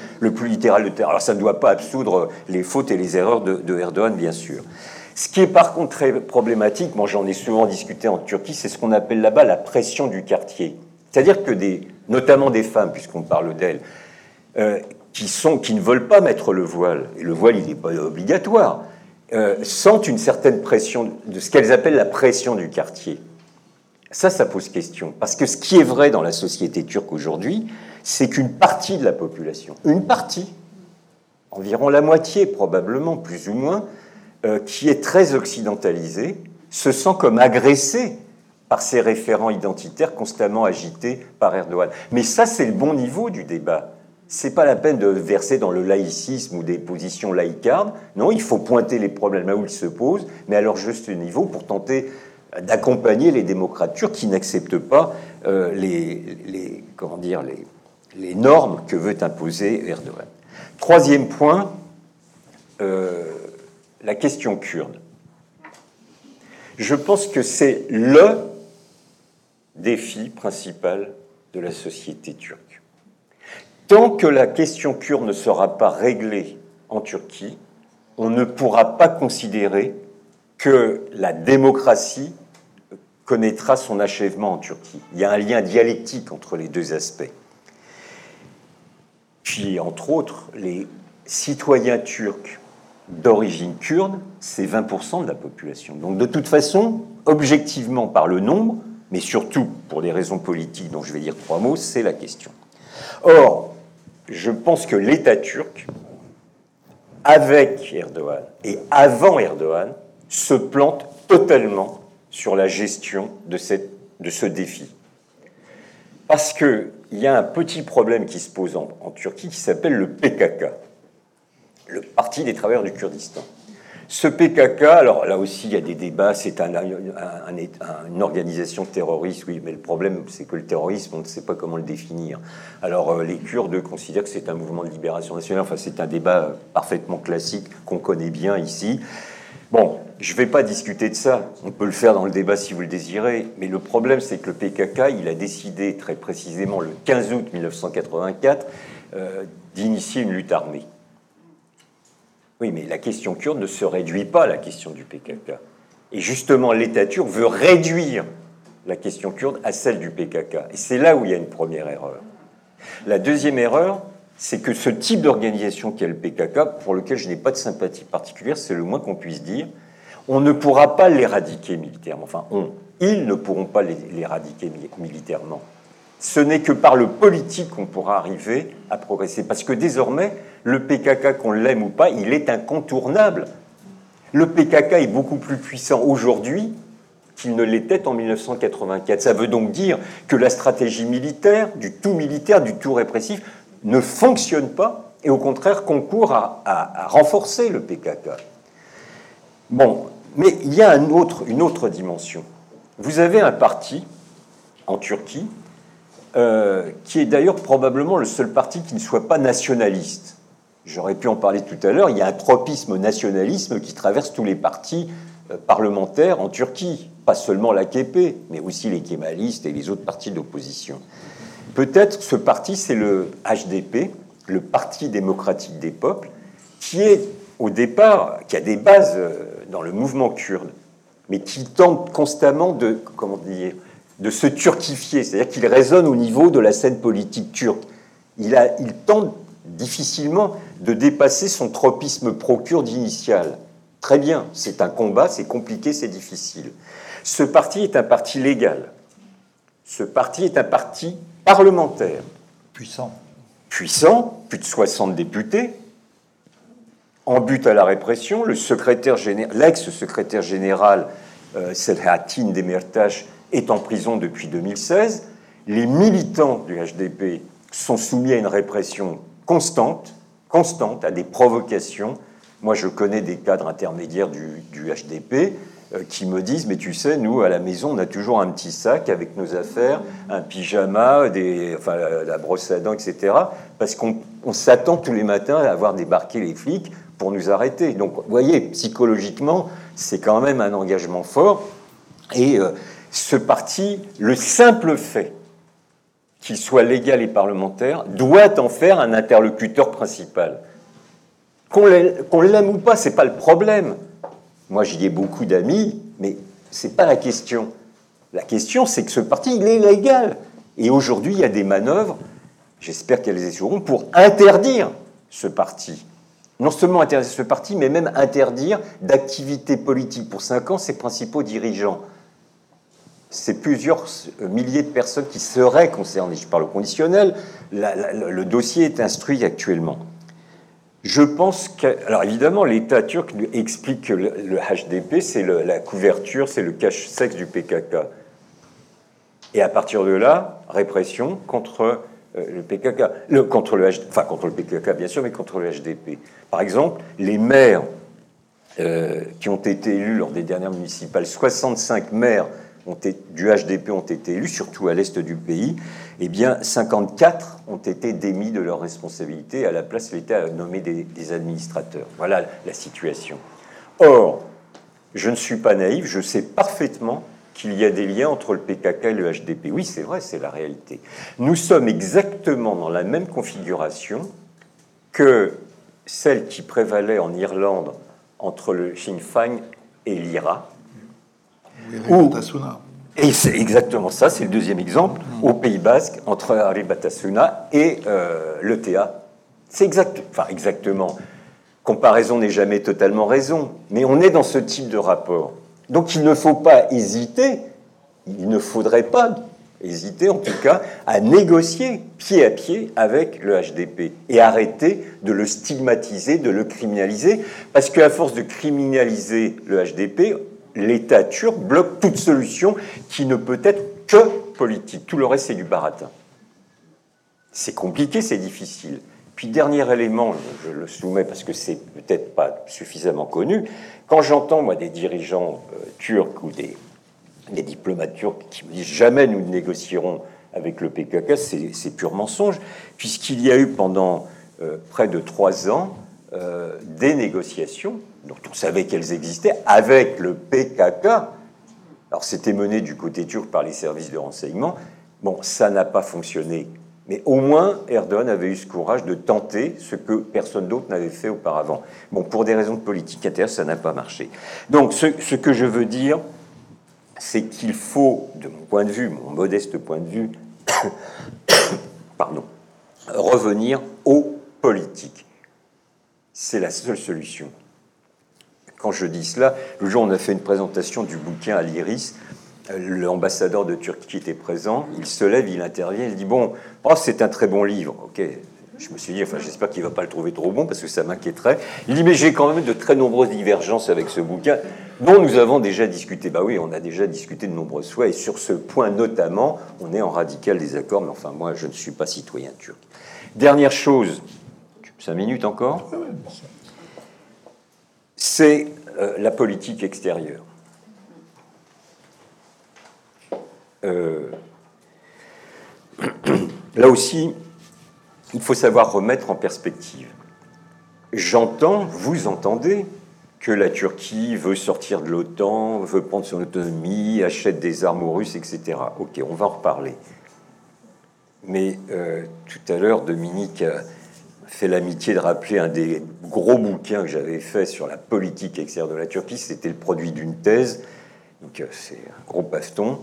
littéral de terme. Alors ça ne doit pas absoudre les fautes et les erreurs de, de Erdogan, bien sûr. Ce qui est par contre très problématique, moi j'en ai souvent discuté en Turquie, c'est ce qu'on appelle là-bas la pression du quartier. C'est-à-dire que des, notamment des femmes, puisqu'on parle d'elles, euh, qui, sont, qui ne veulent pas mettre le voile, et le voile il n'est pas obligatoire, euh, sentent une certaine pression, de ce qu'elles appellent la pression du quartier. Ça, ça pose question. Parce que ce qui est vrai dans la société turque aujourd'hui, c'est qu'une partie de la population, une partie, environ la moitié probablement, plus ou moins, euh, qui est très occidentalisée, se sent comme agressée par ces référents identitaires constamment agités par Erdogan. Mais ça, c'est le bon niveau du débat. C'est pas la peine de verser dans le laïcisme ou des positions laïcardes. Non, il faut pointer les problèmes là où ils se posent, mais à leur juste niveau pour tenter d'accompagner les démocrates turcs qui n'acceptent pas euh, les, normes que veut imposer Erdogan. Troisième point, euh, la question kurde. Je pense que c'est le défi principal de la société turque. Tant que la question kurde ne sera pas réglée en Turquie, on ne pourra pas considérer que la démocratie connaîtra son achèvement en Turquie. Il y a un lien dialectique entre les deux aspects. Puis, entre autres, les citoyens turcs d'origine kurde, c'est 20% de la population. Donc, de toute façon, objectivement, par le nombre, mais surtout pour des raisons politiques dont je vais dire trois mots, c'est la question. Or, je pense que l'État turc, avec Erdogan et avant Erdogan, se plante totalement sur la gestion de, cette, de ce défi. Parce qu'il y a un petit problème qui se pose en, Turquie qui s'appelle le PKK, le Parti des travailleurs du Kurdistan. Ce PKK, alors là aussi il y a des débats, c'est un, une organisation terroriste, oui, mais le problème c'est que le terrorisme, on ne sait pas comment le définir. Alors euh, les Kurdes considèrent que c'est un mouvement de libération nationale, enfin c'est un débat parfaitement classique qu'on connaît bien ici. Bon, je ne vais pas discuter de ça, on peut le faire dans le débat si vous le désirez, mais le problème c'est que le PKK, il a décidé très précisément le 15 août 1984 euh, d'initier une lutte armée. Oui, mais la question kurde ne se réduit pas à la question du PKK. Et justement, l'État turc veut réduire la question kurde à celle du PKK. Et c'est là où il y a une première erreur. La deuxième erreur, c'est que ce type d'organisation qu'est le PKK, pour lequel je n'ai pas de sympathie particulière, c'est le moins qu'on puisse dire, on ne pourra pas l'éradiquer militairement. Enfin, on, ils ne pourront pas l'éradiquer militairement. Ce n'est que par le politique qu'on pourra arriver à progresser. Parce que désormais, le PKK, qu'on l'aime ou pas, il est incontournable. Le PKK est beaucoup plus puissant aujourd'hui qu'il ne l'était en 1984. Ça veut donc dire que la stratégie militaire, du tout militaire, du tout répressif, ne fonctionne pas et au contraire concourt à, renforcer le PKK. Bon, mais il y a une autre dimension. Vous avez un parti en Turquie euh, qui est d'ailleurs probablement le seul parti qui ne soit pas nationaliste. J'aurais pu en parler tout à l'heure, il y a un tropisme nationalisme qui traverse tous les partis euh, parlementaires en Turquie, pas seulement l'AKP, mais aussi les kémalistes et les autres partis d'opposition. Peut-être ce parti, c'est le HDP, le Parti démocratique des peuples, qui est au départ, qui a des bases euh, dans le mouvement kurde, mais qui tente constamment de, comment dire, de se turquifier, c'est-à-dire qu'il résonne au niveau de la scène politique turque. Il, a, il tente difficilement de dépasser son tropisme pro-kurde initial. Très bien, c'est un combat, c'est compliqué, c'est difficile. Ce parti est un parti légal. Ce parti est un parti parlementaire. Puissant. Puissant, plus de 60 députés, en but à la répression. Le secrétaire l'ex-secrétaire général euh, Selhatin Demirtas est en prison depuis 2016. Les militants du HDP sont soumis à une répression constante, constante, à des provocations. Moi, je connais des cadres intermédiaires du, HDP qui me disent Mais tu sais, nous, à la maison, on a toujours un petit sac avec nos affaires, un pyjama, des, enfin, la, brosse à dents, etc. Parce qu'on s'attend tous les matins à avoir débarqué les flics pour nous arrêter. Donc, vous voyez, psychologiquement, c'est quand même un engagement fort. Et euh, ce parti, le simple fait qu'il soit légal et parlementaire, doit en faire un interlocuteur principal. Qu'on l'aime ou pas, c'est pas le problème. Moi, j'y ai beaucoup d'amis, mais c'est pas la question. La question, c'est que ce parti, il est légal. Et aujourd'hui, il y a des manœuvres, j'espère qu'elles échoueront, pour interdire ce parti. Non seulement interdire ce parti, mais même interdire d'activité politique pour cinq ans ses principaux dirigeants c'est plusieurs milliers de personnes qui seraient concernées. Je parle au conditionnel. le dossier est instruit actuellement. Je pense que, alors évidemment, l'État turc explique que le, HDP, c'est la couverture, c'est le cache-sexe du PKK. Et à partir de là, répression contre euh, le PKK, le, contre le, enfin contre le PKK bien sûr, mais contre le HDP. Par exemple, les maires euh, qui ont été élus lors des dernières municipales, 65 maires du HDP ont été élus, surtout à l'est du pays, eh bien 54 ont été démis de leurs responsabilités. À la place, l'État a nommé des, des administrateurs. Voilà la situation. Or, je ne suis pas naïf, je sais parfaitement qu'il y a des liens entre le PKK et le HDP. Oui, c'est vrai, c'est la réalité. Nous sommes exactement dans la même configuration que celle qui prévalait en Irlande entre le Sinn Féin et l'IRA. Ou, et c'est exactement ça, c'est le deuxième exemple, au Pays Basque, entre Ari Batasuna et euh, l'ETA. C'est exact, enfin exactement. Comparaison n'est jamais totalement raison, mais on est dans ce type de rapport. Donc il ne faut pas hésiter, il ne faudrait pas hésiter en tout cas à négocier pied à pied avec le HDP et arrêter de le stigmatiser, de le criminaliser, parce qu'à force de criminaliser le HDP, l'État turc bloque toute solution qui ne peut être que politique. Tout le reste, c'est du baratin. C'est compliqué, c'est difficile. Puis dernier élément, je le soumets parce que c'est peut-être pas suffisamment connu, quand j'entends moi des dirigeants euh, turcs ou des, diplomates turcs qui me disent jamais nous négocierons avec le PKK, c'est pur mensonge, puisqu'il y a eu pendant euh, près de trois ans euh, des négociations dont on savait qu'elles existaient avec le PKK. Alors c'était mené du côté turc par les services de renseignement. Bon, ça n'a pas fonctionné mais au moins, Erdogan avait eu ce courage de tenter ce que personne d'autre n'avait fait auparavant. Bon, pour des raisons de politique intérieure, ça n'a pas marché. Donc, ce, ce, que je veux dire, c'est qu'il faut, de mon point de vue, mon modeste point de vue, *coughs* pardon, revenir aux politiques. C'est la seule solution. Quand je dis cela, le jour où on a fait une présentation du bouquin à l'Iris, l'ambassadeur de Turquie était présent, il se lève, il intervient, il dit Bon, oh, c'est un très bon livre. Ok, je me suis dit, enfin, j'espère qu'il ne va pas le trouver trop bon parce que ça m'inquiéterait. Il dit Mais j'ai quand même de très nombreuses divergences avec ce bouquin dont nous avons déjà discuté. Bah oui, on a déjà discuté de nombreuses fois et sur ce point notamment, on est en radical désaccord, mais enfin, moi, je ne suis pas citoyen turc. Dernière chose, cinq minutes encore, c'est euh, la politique extérieure. Euh, *clears throat* là aussi, il faut savoir remettre en perspective. J'entends, vous entendez, que la Turquie veut sortir de l'OTAN, veut prendre son autonomie, achète des armes aux Russes, etc. Ok, on va en reparler. Mais euh, tout à l'heure, Dominique fait l'amitié de rappeler un des gros bouquins que j'avais fait sur la politique extérieure de la Turquie. C'était le produit d'une thèse, donc euh, c'est un gros baston.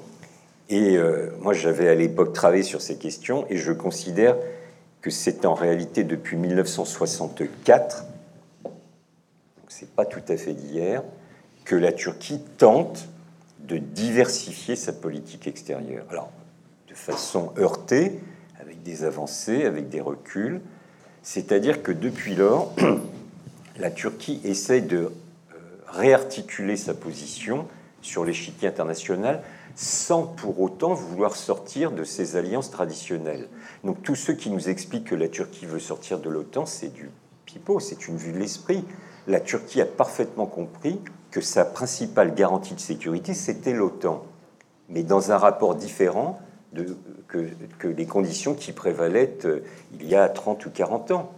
Et euh, moi, j'avais à l'époque travaillé sur ces questions et je considère que c'est en réalité depuis 1964, donc c'est pas tout à fait d'hier, que la Turquie tente de diversifier sa politique extérieure. Alors, de façon heurtée, avec des avancées, avec des reculs, c'est-à-dire que depuis lors, *clears throat* la Turquie essaie de euh, réarticuler sa position sur l'échiquier international sans pour autant vouloir sortir de ses alliances traditionnelles. Donc tous ceux qui nous expliquent que la Turquie veut sortir de l'OTAN, c'est du pipeau, c'est une vue de l'esprit. La Turquie a parfaitement compris que sa principale garantie de sécurité, c'était l'OTAN, mais dans un rapport différent que, les conditions qui prévalaient euh, il y a 30 ou 40 ans,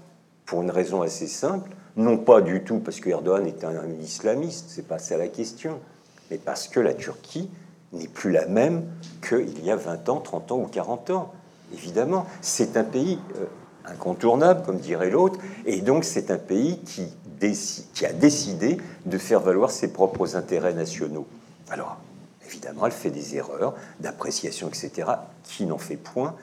pour une raison assez simple, non pas du tout parce que Erdogan est un, islamiste, c'est pas ça la question, mais parce que la Turquie n'est plus la même qu'il y a 20 ans, 30 ans ou 40 ans. Évidemment, c'est un pays euh, incontournable, comme dirait l'autre, et donc c'est un pays qui, qui, a décidé de faire valoir ses propres intérêts nationaux. Alors, évidemment, elle fait des erreurs d'appréciation, etc., qui n'en fait point.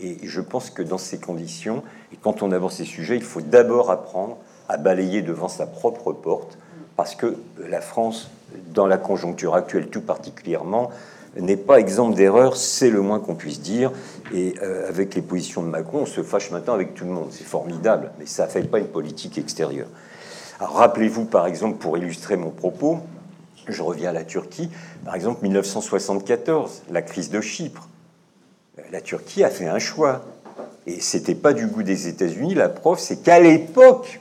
Et je pense que dans ces conditions, et quand on avance ces sujets, il faut d'abord apprendre à balayer devant sa propre porte, parce que la France dans la conjoncture actuelle tout particulièrement, n'est pas exemple d'erreur, c'est le moins qu'on puisse dire. Et euh, avec les positions de Macron, on se fâche maintenant avec tout le monde. C'est formidable, mais ça ne fait pas une politique extérieure. Rappelez-vous, par exemple, pour illustrer mon propos, je reviens à la Turquie, par exemple 1974, la crise de Chypre. La Turquie a fait un choix. Et c'était pas du goût des États-Unis. La preuve, c'est qu'à l'époque,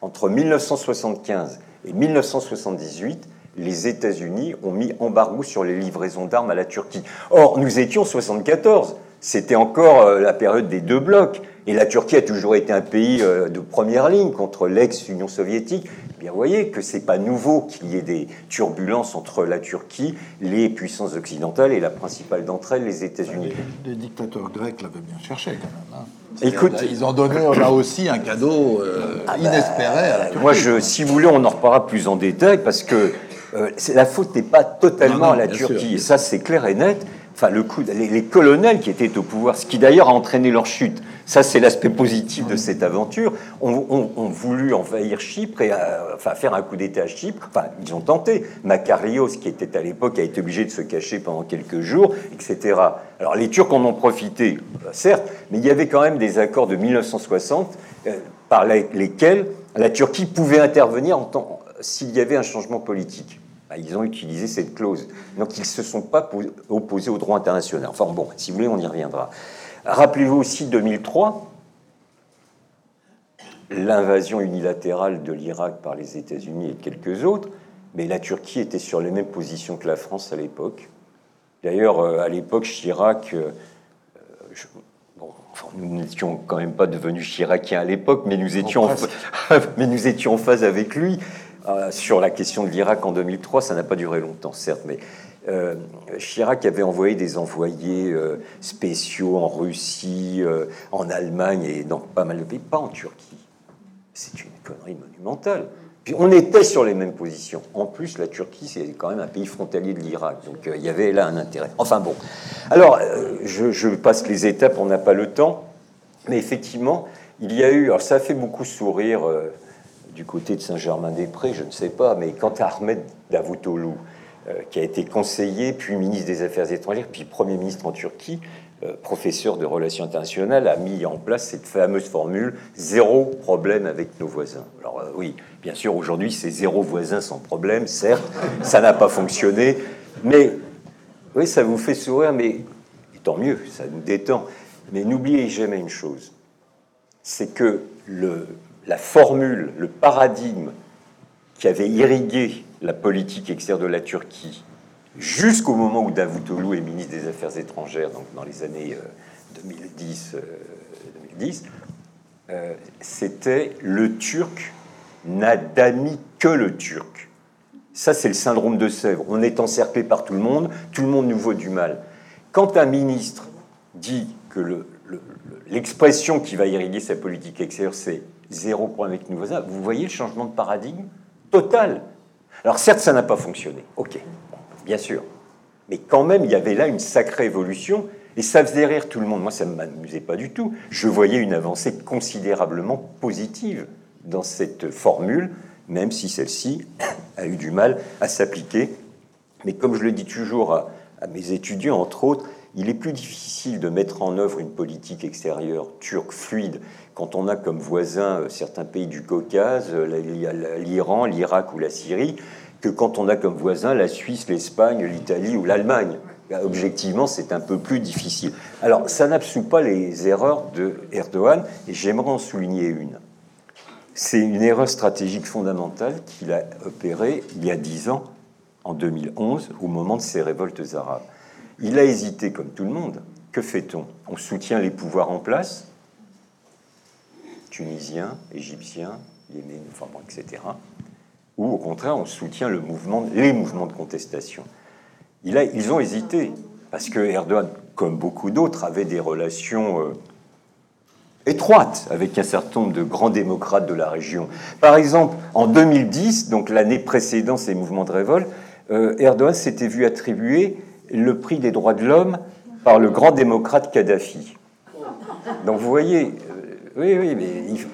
entre 1975 et 1978, les États-Unis ont mis embargo sur les livraisons d'armes à la Turquie. Or, nous étions en 74. C'était encore euh, la période des deux blocs. Et la Turquie a toujours été un pays euh, de première ligne contre l'ex-Union soviétique. Eh bien, vous voyez que c'est pas nouveau qu'il y ait des turbulences entre la Turquie, les puissances occidentales et la principale d'entre elles, les États-Unis. Les, dictateurs grecs l'avaient bien cherché quand même. hein. Écoute- ils ont donné là aussi un cadeau euh, inespéré à la Turquie. Moi, je, si vous voulez, on en reparlera plus en détail parce que euh, la faute n'est pas totalement Non, non, à la Turquie. sûr. Et ça, c'est clair et net. Enfin, le coup, les, les colonels qui étaient au pouvoir, ce qui d'ailleurs a entraîné leur chute. Ça, c'est l'aspect positif de cette aventure. Ont, ont voulu envahir Chypre et euh, enfin, faire un coup d'État à Chypre. Enfin, ils ont tenté. Makarios, qui était à l'époque, a été obligé de se cacher pendant quelques jours, etc. Alors, les Turcs en ont profité, euh, certes, mais il y avait quand même des accords de 1960 euh, par lesquels la Turquie pouvait intervenir s'il y avait un changement politique. Bah, Ils ont utilisé cette clause. Donc ils ne se sont pas po- opposés au droit international. Enfin bon, si vous voulez, on y reviendra. Rappelez-vous aussi 2003, l'invasion unilatérale de l'Irak par les États-Unis et quelques autres, mais la Turquie était sur les mêmes positions que la France à l'époque. D'ailleurs, euh, à l'époque, Chirac, euh, euh, je- bon, enfin, nous n'étions quand même pas devenus chiraciens à l'époque, mais nous étions, en, presque. *laughs* mais nous étions en phase avec lui euh, sur la question de l'Irak en 2003. Ça n'a pas duré longtemps, certes, mais euh, Chirac avait envoyé des envoyés euh, spéciaux en Russie, en Allemagne et dans pas mal de pays, pas en Turquie. C'est une connerie monumentale. Puis on était sur les mêmes positions. En plus, la Turquie, c'est quand même un pays frontalier de l'Irak. Donc il y avait là un intérêt. Enfin bon. Alors, je, je passe les étapes, on n'a pas le temps. Mais effectivement, il y a eu. Alors ça a fait beaucoup sourire du côté de Saint-Germain-des-Prés, je ne sais pas, mais quand Ahmed Davutoglu, euh, qui a été conseiller, puis ministre des Affaires étrangères, puis Premier ministre en Turquie, euh, professeur de relations internationales, a mis en place cette fameuse formule zéro problème avec nos voisins. Alors euh, oui, bien sûr, aujourd'hui, c'est zéro voisin sans problème, certes, ça n'a pas fonctionné, mais oui, ça vous fait sourire, mais tant mieux, ça nous détend. Mais n'oubliez jamais une chose, c'est que le, la formule, le paradigme qui avait irrigué la politique extérieure de la Turquie jusqu'au moment où Davutoglu est ministre des Affaires étrangères, donc dans les années euh, 2010, euh, 2010 euh, c'était le Turc n'a d'amis que le Turc. Ça, c'est le syndrome de Sèvres. On est encerclé par tout le monde, tout le monde nous vaut du mal. Quand un ministre dit que le- le- le- l'expression qui va irriguer sa politique extérieure, c'est zéro problème avec nos voisins, vous voyez le changement de paradigme total. Alors certes, ça n'a pas fonctionné, ok, bien sûr. Mais quand même, il y avait là une sacrée évolution, et ça faisait rire tout le monde. Moi, ça ne m'amusait pas du tout. Je voyais une avancée considérablement positive dans cette formule, même si celle-ci a eu du mal à s'appliquer. Mais comme je le dis toujours à mes étudiants, entre autres, il est plus difficile de mettre en œuvre une politique extérieure turque fluide quand on a comme voisins euh, certains pays du Caucase, euh, l'Iran, l'Irak ou la Syrie, que quand on a comme voisins la Suisse, l'Espagne, l'Italie ou l'Allemagne. Là, Objectivement, c'est un peu plus difficile. Alors, ça n'absout pas les erreurs de Erdogan, et j'aimerais en souligner une. C'est une erreur stratégique fondamentale qu'il a opérée il y a dix ans, en 2011, au moment de ces révoltes arabes. Il a hésité, comme tout le monde. Que fait-on? On soutient les pouvoirs en place, tunisiens, égyptiens, yéméniens, etc. Ou au contraire, on soutient les mouvements de contestation. Ils ont hésité, parce que Erdogan, comme beaucoup d'autres, avait des relations euh, étroite avec un certain nombre de grands démocrates de la région. Par exemple, en 2010, donc l'année précédant ces mouvements de révolte, euh, Erdogan s'était vu attribuer le prix des droits de l'homme par le grand démocrate Kadhafi. Donc vous voyez, euh, oui, oui, mais il-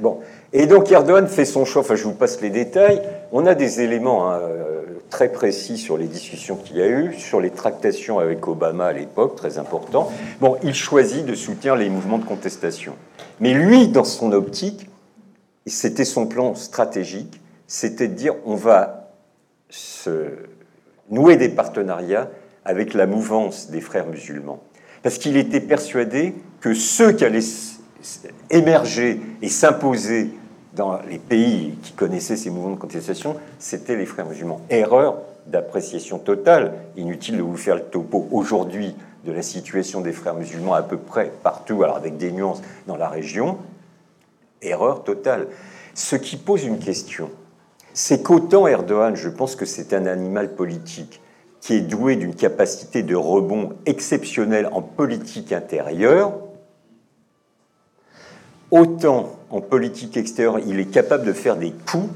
bon. Et donc Erdogan fait son choix. Enfin, je vous passe les détails. On a des éléments hein, euh, très précis sur les discussions qu'il y a eu, sur les tractations avec Obama à l'époque, très important. Bon, il choisit de soutenir les mouvements de contestation. Mais lui, dans son optique, c'était son plan stratégique, c'était de dire on va se nouer des partenariats avec la mouvance des frères musulmans. Parce qu'il était persuadé que ceux qui allaient émerger et s'imposer dans les pays qui connaissaient ces mouvements de contestation, c'était les frères musulmans. Erreur d'appréciation totale. Inutile de vous faire le topo aujourd'hui de la situation des frères musulmans à peu près partout, alors avec des nuances dans la région. Erreur totale. Ce qui pose une question, c'est qu'autant Erdogan, je pense que c'est un animal politique qui est doué d'une capacité de rebond exceptionnelle en politique intérieure, autant en politique extérieure, il est capable de faire des coups,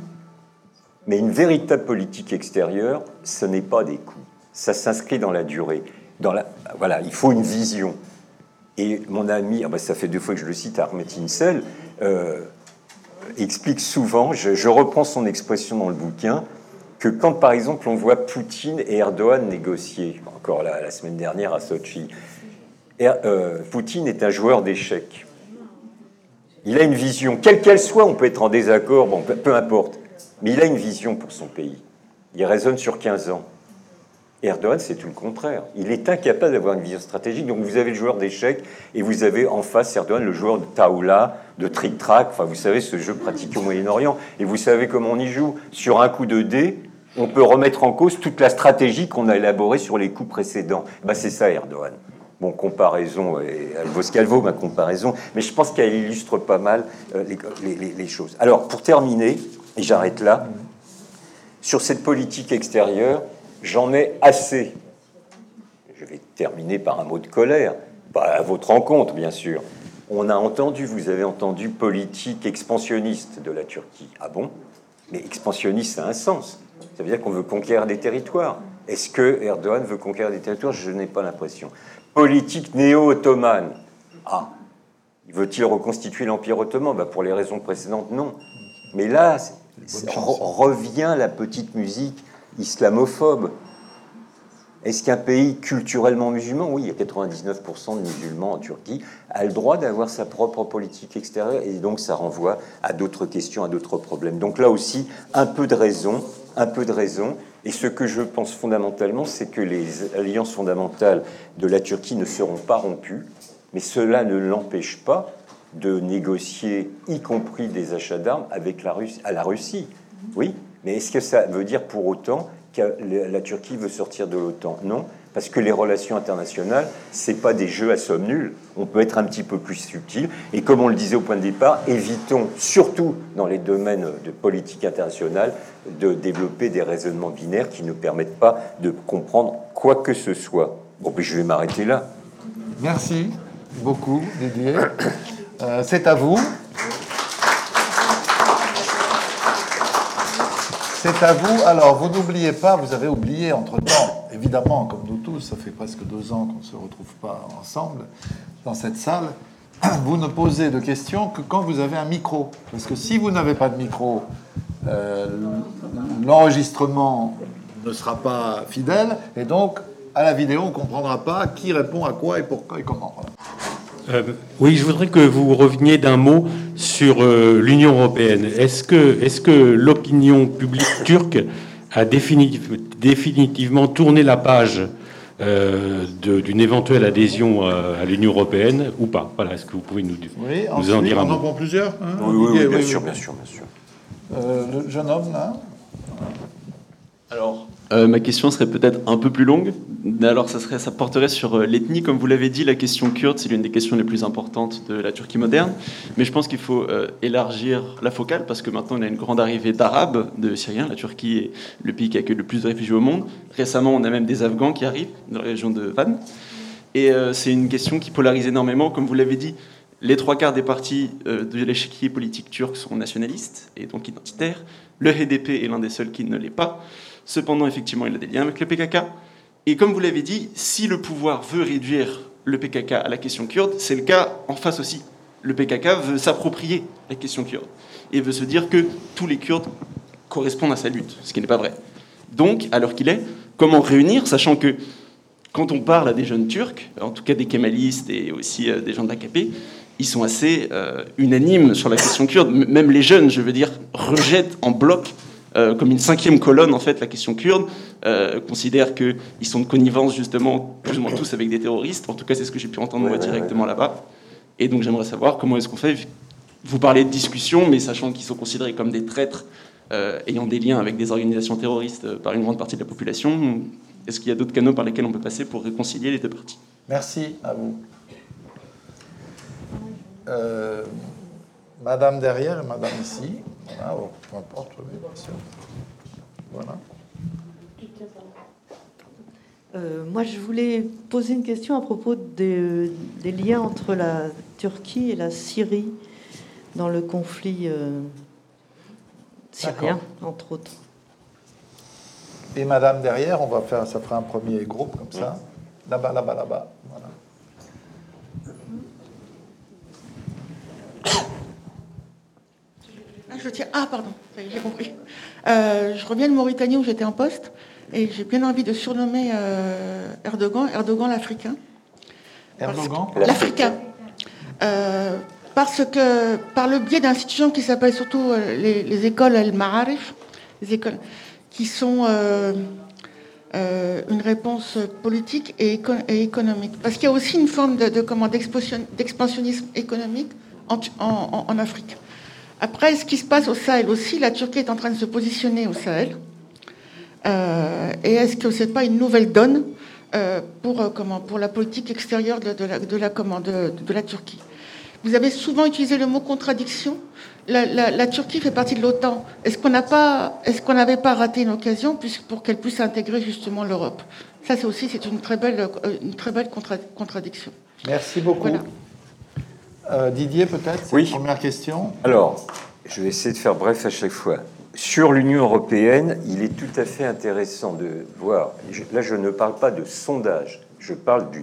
mais une véritable politique extérieure, ce n'est pas des coups. Ça s'inscrit dans la durée. Dans la, voilà, il faut une vision. Et mon ami, ah ben, ça fait deux fois que je le cite, Ahmet Insel, euh, explique souvent, je, reprends son expression dans le bouquin, que quand par exemple on voit Poutine et Erdogan négocier, encore la, semaine dernière à Sochi, euh, Poutine est un joueur d'échecs. Il a une vision, quelle qu'elle soit, on peut être en désaccord, bon, peu, importe, mais il a une vision pour son pays. Il raisonne sur 15 ans. Erdogan, c'est tout le contraire. Il est incapable d'avoir une vision stratégique. Donc vous avez le joueur d'échecs et vous avez en face Erdogan, le joueur de taoula, de trick-track. Enfin, vous savez, ce jeu pratiqué au Moyen-Orient. Et vous savez comment on y joue. Sur un coup de dé, on peut remettre en cause toute la stratégie qu'on a élaborée sur les coups précédents. Ben, c'est ça, Erdogan. Bon, comparaison, elle vaut ce qu'elle vaut, ma comparaison, mais je pense qu'elle illustre pas mal euh, les, choses. Alors, pour terminer, et j'arrête là, sur cette politique extérieure, j'en ai assez. Je vais terminer par un mot de colère, pas à votre rencontre, bien sûr. On a entendu, vous avez entendu politique expansionniste de la Turquie. Ah bon? Mais expansionniste, ça a un sens. Ça veut dire qu'on veut conquérir des territoires. Est-ce que Erdogan veut conquérir des territoires? Je n'ai pas l'impression politique néo-ottomane. Ah, veut-il reconstituer l'Empire ottoman? Bah, Pour les raisons précédentes, non. Mais là, revient la petite musique islamophobe. Est-ce qu'un pays culturellement musulman, oui, il y a 99% de musulmans en Turquie, a le droit d'avoir sa propre politique extérieure Et donc ça renvoie à d'autres questions, à d'autres problèmes. Donc là aussi, un peu de raison, un peu de raison. Et ce que je pense fondamentalement, c'est que les alliances fondamentales de la Turquie ne seront pas rompues, mais cela ne l'empêche pas de négocier, y compris des achats d'armes, avec la Russie, à la Russie. Oui, mais est-ce que ça veut dire pour autant que la Turquie veut sortir de l'OTAN Non, parce que les relations internationales, c'est pas des jeux à somme nulle. On peut être un petit peu plus subtil. Et comme on le disait au point de départ, évitons, surtout dans les domaines de politique internationale, de développer des raisonnements binaires qui ne permettent pas de comprendre quoi que ce soit. Bon, puis je vais m'arrêter là. Merci beaucoup, Didier. Euh, c'est à vous. C'est à vous. Alors, vous n'oubliez pas, vous avez oublié entre-temps, évidemment, comme nous tous, ça fait presque deux ans qu'on ne se retrouve pas ensemble dans cette salle, *clears throat* vous ne posez de questions que quand vous avez un micro. Parce que si vous n'avez pas de micro, euh, l'enregistrement ne sera pas fidèle, et donc à la vidéo, on ne comprendra pas qui répond à quoi et pourquoi et comment. Euh, oui, je voudrais que vous reveniez d'un mot sur euh, l'Union européenne. Est-ce que, est l'opinion publique turque a définitivement tourné la page euh, d'une éventuelle adhésion à l'Union européenne ou pas. Voilà, est-ce que vous pouvez nous, oui, nous en dire un mot? On en prend plusieurs hein, oui, oui, bien sûr, bien sûr, bien sûr. le jeune homme, là? Alors, euh, ma question serait peut-être un peu plus longue. Alors, ça, porterait sur euh, l'ethnie. Comme vous l'avez dit, la question kurde, c'est l'une des questions les plus importantes de la Turquie moderne. Mais je pense qu'il faut euh, élargir la focale parce que maintenant, on a une grande arrivée d'Arabes, de Syriens. La Turquie est le pays qui accueille le plus de réfugiés au monde. Récemment, on a même des Afghans qui arrivent dans la région de Van. Et c'est une question qui polarise énormément. Comme vous l'avez dit, les trois quarts des partis de l'échiquier politique turc sont nationalistes et donc identitaires. Le HDP est l'un des seuls qui ne l'est pas. Cependant, effectivement, il a des liens avec le PKK. Et comme vous l'avez dit, si le pouvoir veut réduire le PKK à la question kurde, c'est le cas en face aussi. Le PKK veut s'approprier la question kurde et veut se dire que tous les Kurdes correspondent à sa lutte, ce qui n'est pas vrai. Donc, l'heure qu'il est, comment réunir, sachant que quand on parle à des jeunes Turcs, en tout cas des kémalistes et aussi euh, des gens de ils sont assez euh, unanimes sur la question kurde. Même les jeunes, je veux dire, rejettent en bloc euh, comme une cinquième colonne, en fait, la question kurde, euh, considère qu'ils sont de connivence, justement, plus ou moins tous avec des terroristes. En tout cas, c'est ce que j'ai pu entendre moi directement là-bas. Et donc, j'aimerais savoir comment est-ce qu'on fait vous parlez de discussion, mais sachant qu'ils sont considérés comme des traîtres euh, ayant des liens avec des organisations terroristes euh, par une grande partie de la population, est-ce qu'il y a d'autres canaux par lesquels on peut passer pour réconcilier les deux parties? Merci à vous. Madame derrière et madame ici. Voilà, oh, peu importe, oui, bien sûr. Voilà. Euh, moi, je voulais poser une question à propos des, des liens entre la Turquie et la Syrie dans le conflit euh, syrien, entre autres. Et madame derrière, on va faire, ça fera un premier groupe comme ça. Là-bas, là-bas, là-bas. Voilà. Ah, je tiens. Ah, pardon, j'ai compris. Euh, je reviens de Mauritanie où j'étais en poste et j'ai bien envie de surnommer euh, Erdogan, Erdogan l'Africain. Erdogan L'Africain. Euh, parce que, par le biais d'institutions qui s'appellent surtout les, les écoles El-Ma'arif, les écoles qui sont une réponse politique et, éco- et économique. Parce qu'il y a aussi une forme de, de d'expansionnisme économique en, en- en Afrique. Après, ce qui se passe au Sahel aussi, la Turquie est en train de se positionner au Sahel. Euh, et est-ce que ce n'est pas une nouvelle donne euh, pour, euh, comment, pour la politique extérieure de, de la, de, la, comment, de, de la Turquie? Vous avez souvent utilisé le mot contradiction. La, la- la Turquie fait partie de l'OTAN. Est-ce qu'on n'avait pas raté une occasion pour qu'elle puisse intégrer justement l'Europe? Ça, c'est aussi c'est une très belle, une très belle contra- contradiction. Merci beaucoup. Voilà. Euh, Didier, peut-être Oui. Première question. Alors, je vais essayer de faire bref à chaque fois. Sur l'Union européenne, il est tout à fait intéressant de voir. Là, je ne parle pas de sondage, je parle de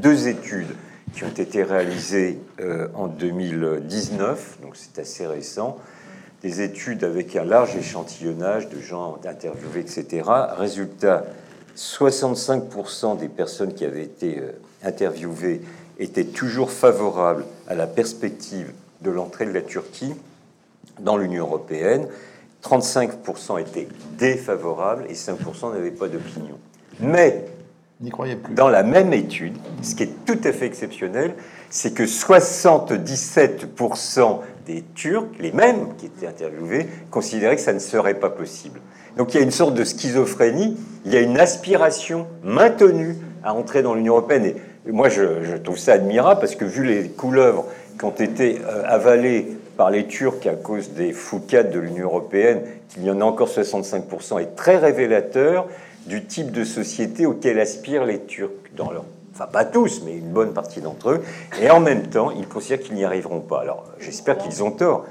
deux études qui ont été réalisées euh, en 2019, donc c'est assez récent. Des études avec un large échantillonnage de gens interviewés, etc. Résultat 65% des personnes qui avaient été euh, interviewées étaient toujours favorables à la perspective de l'entrée de la Turquie dans l'Union européenne. 35% étaient défavorables et 5% n'avaient pas d'opinion. Mais plus. dans la même étude, ce qui est tout à fait exceptionnel, c'est que 77% des Turcs, les mêmes qui étaient interviewés, considéraient que ça ne serait pas possible. Donc il y a une sorte de schizophrénie, il y a une aspiration maintenue à entrer dans l'Union européenne. Et moi, je, trouve ça admirable parce que vu les couleuvres qui ont été euh, avalées par les Turcs à cause des foucades de l'Union européenne, qu'il y en a encore 65%, est très révélateur du type de société auquel aspirent les Turcs dans leur enfin pas tous, mais une bonne partie d'entre eux, et en même temps, ils considèrent qu'ils n'y arriveront pas. Alors, j'espère qu'ils ont tort,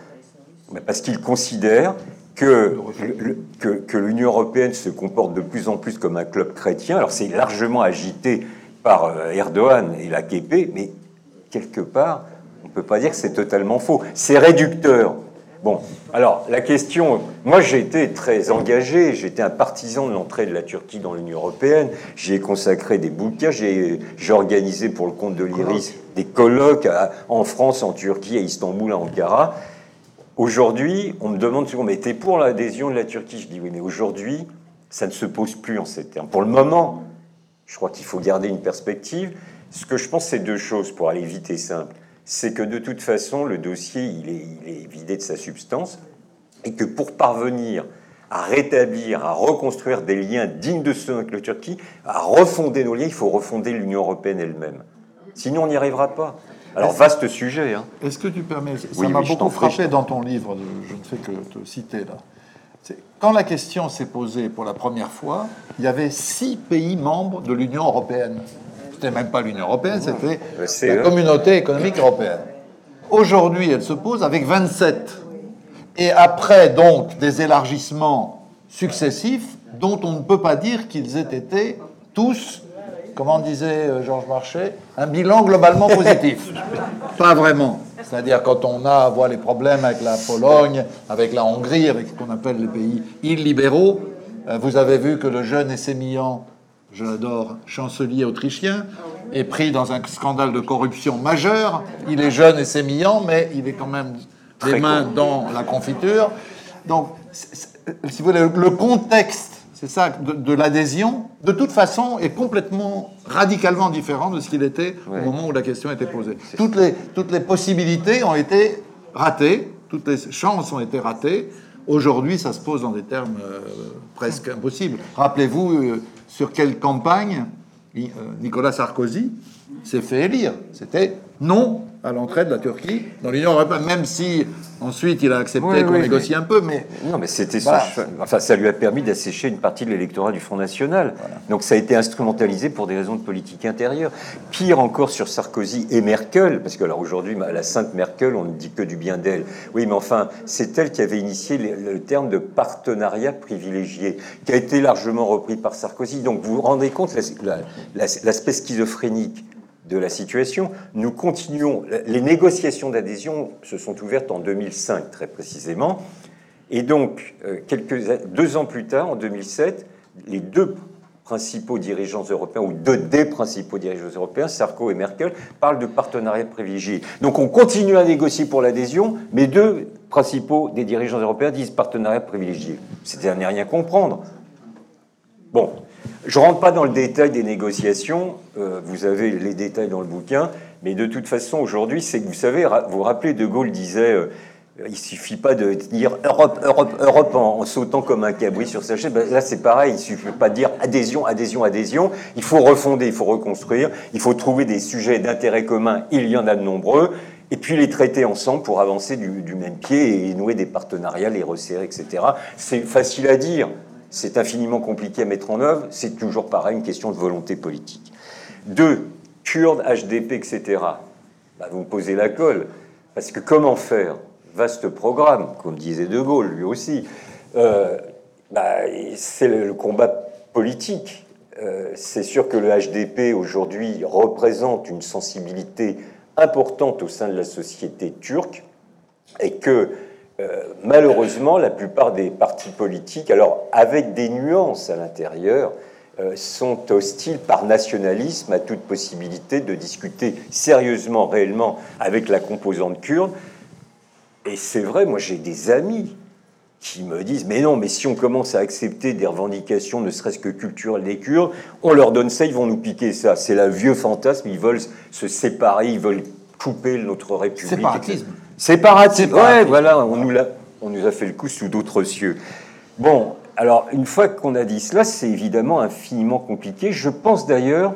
parce qu'ils considèrent que l'Union européenne se comporte de plus en plus comme un club chrétien. Alors, c'est largement agité par euh, Erdogan et l'AKP, mais quelque part, on ne peut pas dire que c'est totalement faux. C'est réducteur. Bon, alors la question, moi j'ai été très engagé, j'étais un partisan de l'entrée de la Turquie dans l'Union européenne, j'y ai consacré des bouquins, j'ai j'ai organisé pour le compte de l'IRIS des colloques à- en France, en Turquie, à Istanbul, à Ankara. Aujourd'hui, on me demande souvent, mais t'es pour l'adhésion de la Turquie? Je dis oui, mais aujourd'hui, ça ne se pose plus en ces termes. Pour le moment, je crois qu'il faut garder une perspective. Ce que je pense, c'est deux choses pour aller vite et simple. C'est que de toute façon, le dossier, il est, il est vidé de sa substance et que pour parvenir à rétablir, à reconstruire des liens dignes de ceux avec la Turquie, à refonder nos liens, il faut refonder l'Union européenne elle-même. Sinon, on n'y arrivera pas. Alors, vaste sujet. Hein. Est-ce que tu permets Ça Oui, m'a oui, beaucoup frappé dans ton livre, je ne fais que te citer là. Quand la question s'est posée pour la première fois, il y avait six pays membres de l'Union européenne. C'était même pas l'Union européenne, c'était Le CE. la communauté économique européenne. Aujourd'hui, elle se pose avec 27. Et après, donc, des élargissements successifs dont on ne peut pas dire qu'ils aient été tous, comment disait euh, Georges Marchais, un bilan globalement positif. *laughs* pas vraiment. C'est-à-dire quand on a, voit les problèmes avec la Pologne, avec la Hongrie, avec ce qu'on appelle les pays illibéraux, euh, vous avez vu que le jeune Essémillan, je l'adore, chancelier autrichien, est pris dans un scandale de corruption majeur. Il est jeune et sémillant, mais il est quand même les mains dans la confiture. Donc, si vous voulez, le- le contexte, c'est ça, de, de l'adhésion, de toute façon, est complètement radicalement différent de ce qu'il était Ouais. au moment où la question était posée. Toutes les, toutes les possibilités ont été raté, toutes les chances ont été ratées. Aujourd'hui, ça se pose dans des termes euh, presque impossibles. Rappelez-vous euh, sur quelle campagne euh, Nicolas Sarkozy s'est fait élire. C'était non à l'entrée de la Turquie dans l'Union européenne, même si ensuite il a accepté Oui, qu'on oui, négocie un peu, mais Non, mais c'était Voilà. choix. Enfin, ça lui a permis d'assécher une partie de l'électorat du Front National. Donc ça a été instrumentalisé pour des raisons de politique intérieure. Pire encore sur Sarkozy et Merkel, parce que alors aujourd'hui, la sainte Merkel, on ne dit que du bien d'elle. Oui, mais enfin, c'est elle qui avait initié le, terme de partenariat privilégié, qui a été largement repris par Sarkozy. Donc vous vous rendez compte la- la- la- l'aspect schizophrénique de la situation. Nous continuons. Les négociations d'adhésion se sont ouvertes en 2005, très précisément. Et donc, euh, quelques, deux ans plus tard, en 2007, les deux principaux dirigeants européens, ou deux des principaux dirigeants européens, Sarko et Merkel, parlent de partenariat privilégié. Donc on continue à négocier pour l'adhésion, mais deux principaux des dirigeants européens disent partenariat privilégié. C'était à ne rien comprendre. Bon, je rentre pas dans le détail des négociations, euh, vous avez les détails dans le bouquin, mais de toute façon, aujourd'hui, c'est que vous savez, vous vous rappelez, De Gaulle disait euh, il suffit pas de dire Europe, Europe, Europe en, en sautant comme un cabri sur sa chaise. Ben, là, c'est pareil, il suffit pas de dire adhésion, adhésion, adhésion. Il faut refonder, il faut reconstruire, il faut trouver des sujets d'intérêt commun, il y en a de nombreux, et puis les traiter ensemble pour avancer du, du même pied et nouer des partenariats, les resserrer, etc. C'est facile à dire, c'est infiniment compliqué à mettre en œuvre, c'est toujours pareil, une question de volonté politique. Deux, Kurdes, HDP, etc. Bah, vous me posez la colle, parce que comment faire? Vaste programme, comme disait De Gaulle, lui aussi. Euh, bah, c'est le, combat politique. Euh, c'est sûr que le HDP aujourd'hui représente une sensibilité importante au sein de la société turque et que euh, malheureusement la plupart des partis politiques, alors avec des nuances à l'intérieur, euh, sont hostiles par nationalisme à toute possibilité de discuter sérieusement, réellement avec la composante kurde. Et c'est vrai, moi j'ai des amis qui me disent mais non, mais si on commence à accepter des revendications, ne serait-ce que culturelles des Kurdes, on leur donne ça, ils vont nous piquer ça. C'est la vieux fantasme, ils veulent se séparer, ils veulent couper notre République. Séparatisme. Séparatisme. Ouais, voilà, on nous, l'a, on nous a fait le coup sous d'autres cieux. Bon, alors une fois qu'on a dit cela, c'est évidemment infiniment compliqué. Je pense d'ailleurs,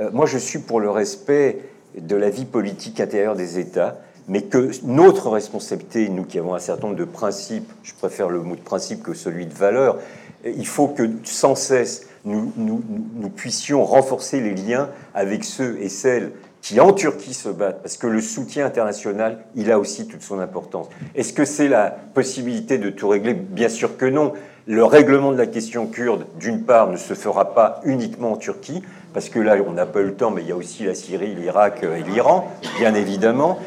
euh, moi je suis pour le respect de la vie politique intérieure des États, mais que notre responsabilité, nous qui avons un certain nombre de principes, je préfère le mot de principe que celui de valeur, il faut que sans cesse nous, nous, nous- nous puissions renforcer les liens avec ceux et celles qui en Turquie se battent, parce que le soutien international, il a aussi toute son importance. Est-ce que c'est la possibilité de tout régler? Bien sûr que non. Le règlement de la question kurde, d'une part, ne se fera pas uniquement en Turquie, parce que là, on n'a pas eu le temps, mais il y a aussi la Syrie, l'Irak et l'Iran, bien évidemment.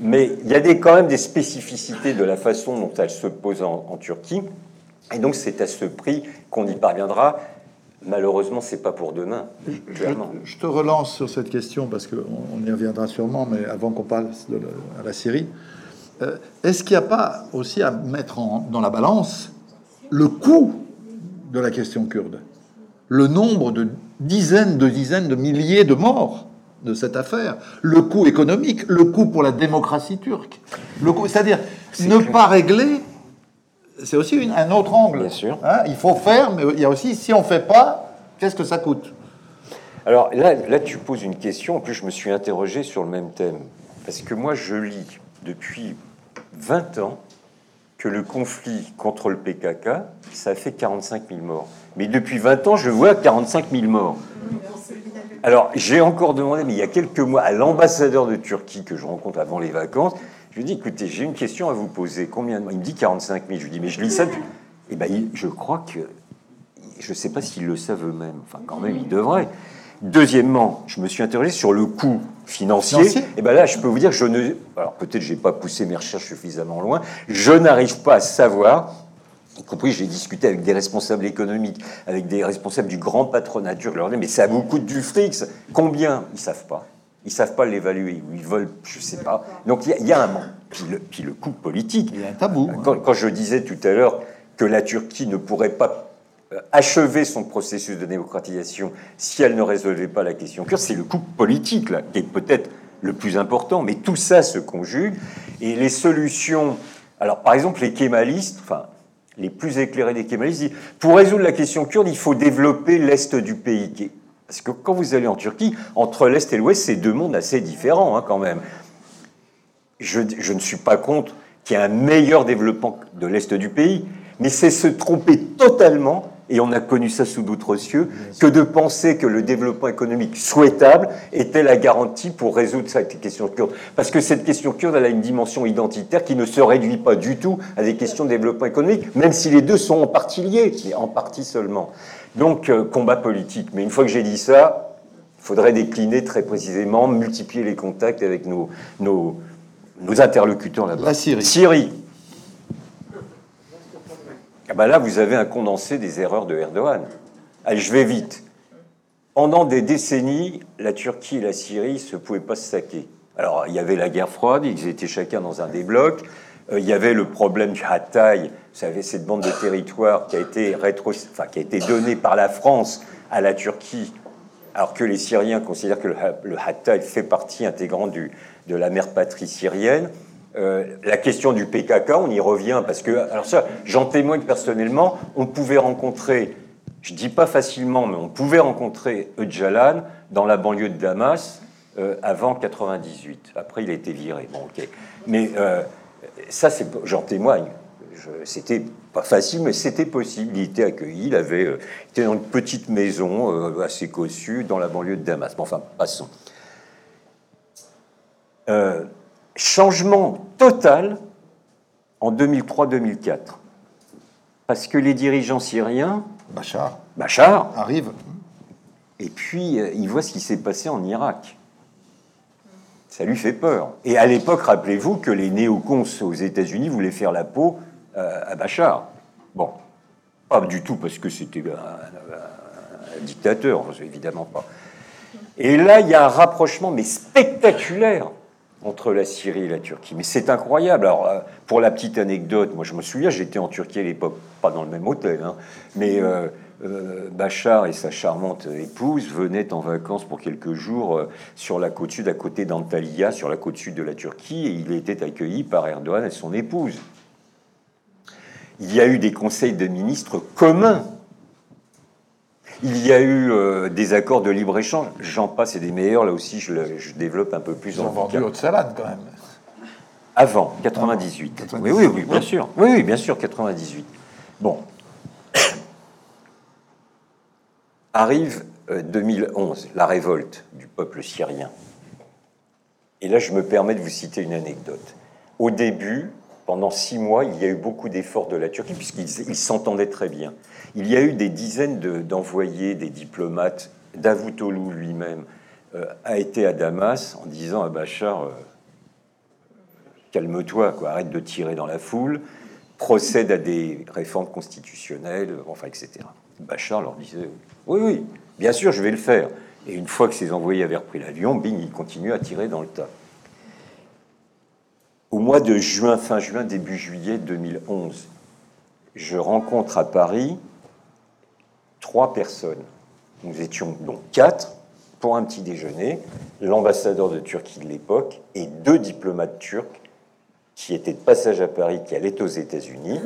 Mais il y a des, quand même des spécificités de la façon dont elle se pose en Turquie. Et donc, c'est à ce prix qu'on y parviendra. Malheureusement, c'est pas pour demain, clairement. Je, je te relance sur cette question parce qu'on on y reviendra sûrement, mais avant qu'on passe de la- à la Syrie, euh, est-ce qu'il n'y a pas aussi à mettre en- dans la balance le coût de la question kurde? Le nombre de dizaines de dizaines de milliers de morts de cette affaire, le coût économique, le coût pour la démocratie turque, le coût, c'est-à-dire ne pas régler, c'est aussi une- un autre angle. Bien sûr. Hein, il faut faire, mais il y a aussi si on fait pas, qu'est-ce que ça coûte? Alors là, là, tu poses une question. En plus, je me suis interrogé sur le même thème. Parce que moi, je lis depuis 20 ans que le conflit contre le PKK, ça a fait 45 000 morts. Mais depuis 20 ans, je vois 45 000 morts. Alors, j'ai encore demandé, mais il y a quelques mois, à l'ambassadeur de Turquie que je rencontre avant les vacances, lui dis, écoutez, j'ai une question à vous poser. Combien Il me dit 45 000. Je lui dis, mais je lis ça depuis... Eh ben, il- je crois que je ne sais pas s'ils le savent eux-mêmes. Enfin, quand même, ils devraient. Deuxièmement, je me suis interrogé sur le coût financier. Financier Et ben là, je peux vous dire, je ne. Alors peut-être, j'ai pas poussé mes recherches suffisamment loin. Je n'arrive pas à savoir. Y compris, j'ai discuté avec des responsables économiques, avec des responsables du grand patronat turc. Je leur dis, mais ça vous coûte du fric. Combien? Ils savent pas. Ils savent pas l'évaluer. Ou ils veulent, je sais pas. Donc il y a- il y, a un manque. Puis le, puis le coût politique. Il y a un tabou. hein. Quand, quand je disais tout à l'heure que la Turquie ne pourrait pas euh, achever son processus de démocratisation si elle ne résolvait pas la question kurde, c'est le coup politique, là, qui est peut-être le plus important, mais tout ça se conjugue. Et les solutions. Alors, par exemple, les kémalistes, enfin, les plus éclairés des kémalistes, disent pour résoudre la question kurde, il faut développer l'est du pays. qui est- Parce que quand vous allez en Turquie, entre l'est et l'ouest, c'est deux mondes assez différents, hein, quand même. Je, je ne suis pas contre qu'il y ait un meilleur développement de l'est du pays, mais c'est se tromper totalement, et on a connu ça sous d'autres cieux, que de penser que le développement économique souhaitable était la garantie pour résoudre cette question kurde. Parce que cette question kurde, elle a une dimension identitaire qui ne se réduit pas du tout à des questions de développement économique, même si les deux sont en partie liés, mais en partie seulement. Donc, euh, combat politique. Mais une fois que j'ai dit ça, il faudrait décliner très précisément, multiplier les contacts avec nos, nos, nos interlocuteurs là-bas. La Syrie. Syrie. Ah bah là, vous avez un condensé des erreurs de Erdogan. Allez, je vais vite. Pendant des décennies, la Turquie et la Syrie ne se pouvaient pas se saquer. Alors, il y avait la guerre froide, ils étaient chacun dans un des blocs. Euh, il y avait le problème du Hatay, savez, cette bande de territoire qui a été, donnée par la France à la Turquie, alors que les Syriens considèrent que le, Ha- le Hatay fait partie intégrante de la mère patrie syrienne. Euh, la question du PKK, on y revient parce que, alors ça, j'en témoigne personnellement, on pouvait rencontrer, je dis pas facilement, mais on pouvait rencontrer Öcalan dans la banlieue de Damas euh, avant 98. Après, il a été viré. Bon, ok. Mais euh, ça, j'en témoigne. Je- C'était pas facile, mais c'était possible. Il était accueilli. Il avait, euh, était dans une petite maison euh, assez cossue dans la banlieue de Damas. Bon, enfin, passons. Euh, changement total en 2003-2004. Parce que les dirigeants syriens, Bachar Bachar, arrive. et puis euh, il voit ce qui s'est passé en Irak. Ça lui fait peur. Et à l'époque, rappelez-vous que les néocons aux États-Unis voulaient faire la peau euh, à Bachar. Bon, pas du tout parce que c'était un, dictateur, évidemment pas. Et là, il y a un rapprochement, mais spectaculaire, entre la Syrie et la Turquie. Mais c'est incroyable. Alors, euh, pour la petite anecdote, moi je me souviens, j'étais en Turquie à l'époque, pas dans le même hôtel, hein, mais euh, euh, Bachar et sa charmante épouse venaient en vacances pour quelques jours euh, sur la côte sud, à côté d'Antalya, sur la côte sud de la Turquie, et il était accueilli par Erdogan et son épouse. Il y a eu des conseils de ministres communs. Il y a eu euh, des accords de libre-échange. J'en passe et des meilleurs. Là aussi, je, le- je développe un peu plus Ils ont vendu bouquin. Haute-Salade quand même. Avant, 98. Avant, Oui, oui, oui, bien sûr. Oui, oui, bien sûr, 98. Bon. *coughs* Arrive euh, 2011, la révolte du peuple syrien. Et là, je me permets de vous citer une anecdote. Au début, pendant six mois, il y a eu beaucoup d'efforts de la Turquie, puisqu'ils ils s'entendaient très bien. Il y a eu des dizaines de- d'envoyés, des diplomates. Davutoglu lui-même euh, a été à Damas en disant à Bachar euh, calme-toi, arrête de tirer dans la foule, procède à des réformes constitutionnelles, enfin, etc. Bachar leur disait Oui, oui, bien sûr, je vais le faire. Et une fois que ses envoyés avaient repris l'avion, bing, il continue à tirer dans le tas. Au mois de juin, fin juin, début juillet 2011, je rencontre à Paris trois personnes. Nous étions donc quatre pour un petit déjeuner, l'ambassadeur de Turquie de l'époque et deux diplomates turcs qui étaient de passage à Paris, qui allaient aux États-Unis.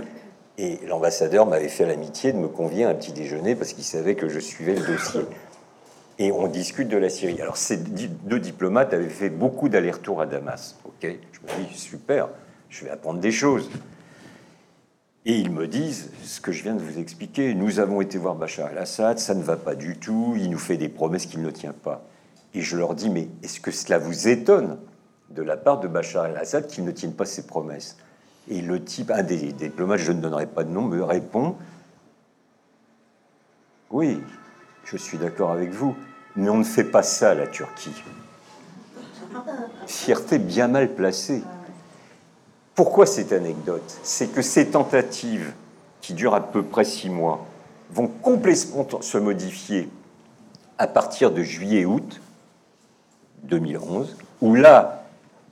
Et l'ambassadeur m'avait fait l'amitié de me convier à un petit déjeuner parce qu'il savait que je suivais le dossier. Et on discute de la Syrie. Alors, ces deux diplomates avaient fait beaucoup d'allers-retours à Damas. Ok, je me dis super, je vais apprendre des choses. Et ils me disent ce que je viens de vous expliquer. Nous avons été voir Bachar el-Assad, ça ne va pas du tout, il nous fait des promesses qu'il ne tient pas. Et je leur dis, mais est-ce que cela vous étonne de la part de Bachar el-Assad qu'il ne tienne pas ses promesses? Et le type, un des diplomates, je ne donnerai pas de nom, me répond, oui, je suis d'accord avec vous, mais on ne fait pas ça à la Turquie. Fierté bien mal placée. Pourquoi cette anecdote? C'est que ces tentatives, qui durent à peu près six mois, vont complètement se modifier à partir de juillet-août 2011, où là,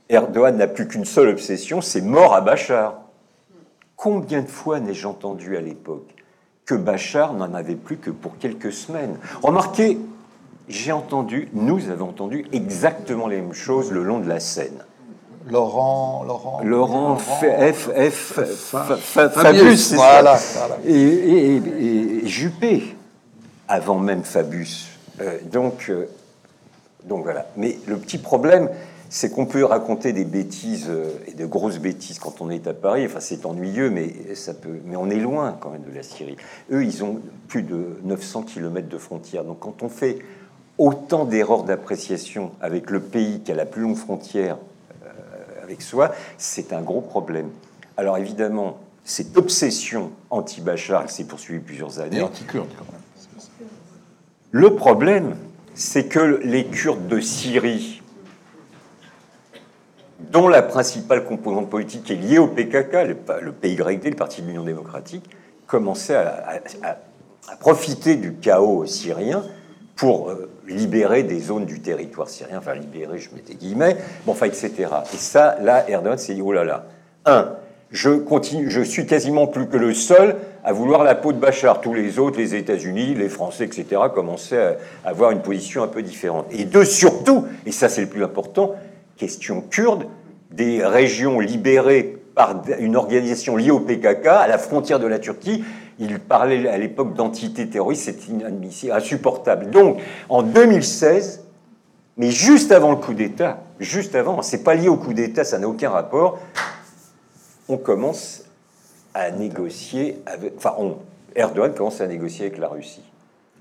Erdogan n'a plus qu'une seule obsession, c'est mort à Bachar. Combien de fois n'ai-je entendu à l'époque que Bachar n'en avait plus que pour quelques semaines Remarquez, j'ai entendu, nous avons entendu exactement les mêmes choses le long de la Seine. Laurent, Laurent, Laurent, F, F, F, Fa- Fa- Fabius, voilà, et Juppé, avant même Fabius. Euh, donc, euh, donc voilà. Mais le petit problème, c'est qu'on peut raconter des bêtises euh, et de grosses bêtises quand on est à Paris. Enfin, c'est ennuyeux, mais ça peut. Mais on est loin quand même de la Syrie. Eux, ils ont plus de 900 km de frontières. Donc, quand on fait autant d'erreurs d'appréciation avec le pays qui a la plus longue frontière euh, avec soi, c'est un gros problème. Alors évidemment, cette obsession anti-Bachar qui s'est poursuivie plusieurs Et années, anti-kurde, quand même. le problème, c'est que les Kurdes de Syrie, dont la principale composante politique est liée au PKK, le, PYD, le Parti de l'Union démocratique, commençaient à, profiter du chaos syrien pour euh, libérer des zones du territoire syrien, enfin libérer, je mets des guillemets, bon, enfin, etc. Et ça, là, Erdogan s'est dit, oh là là, un, je je suis quasiment plus que le seul à vouloir la peau de Bachar. Tous les autres, les États-Unis, les Français, etc., commençaient à avoir une position un peu différente. Et deux, surtout, et ça c'est le plus important, question kurde, des régions libérées par une organisation liée au PKK, à la frontière de la Turquie. Il parlait à l'époque d'entité terroriste, c'est inadmissible, insupportable. Donc, en 2016, mais juste avant le coup d'État, juste avant, c'est pas lié au coup d'État, ça n'a aucun rapport, on commence à négocier avec. Enfin, Erdogan commence à négocier avec la Russie.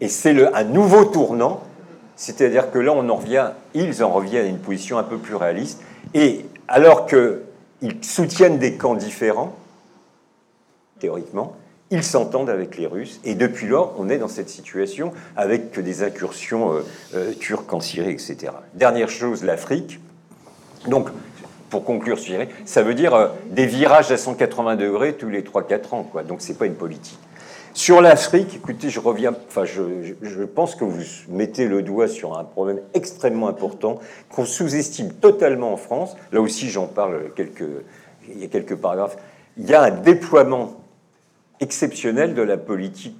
Et c'est un nouveau tournant, c'est-à-dire que là, on en revient, ils en reviennent à une position un peu plus réaliste. Et alors qu'ils soutiennent des camps différents, théoriquement, ils s'entendent avec les Russes. Et depuis lors, on est dans cette situation avec des incursions euh, euh, turques en Syrie, etc. Dernière chose, l'Afrique. Donc, pour conclure ça veut dire euh, des virages à 180 degrés tous les 3-4 ans. Quoi. Donc, c'est pas une politique. Sur l'Afrique, écoutez, je reviens, enfin, je, pense que vous mettez le doigt sur un problème extrêmement important qu'on sous-estime totalement en France. Là aussi, j'en parle quelques, il y a quelques paragraphes. Il y a un déploiement exceptionnel de la politique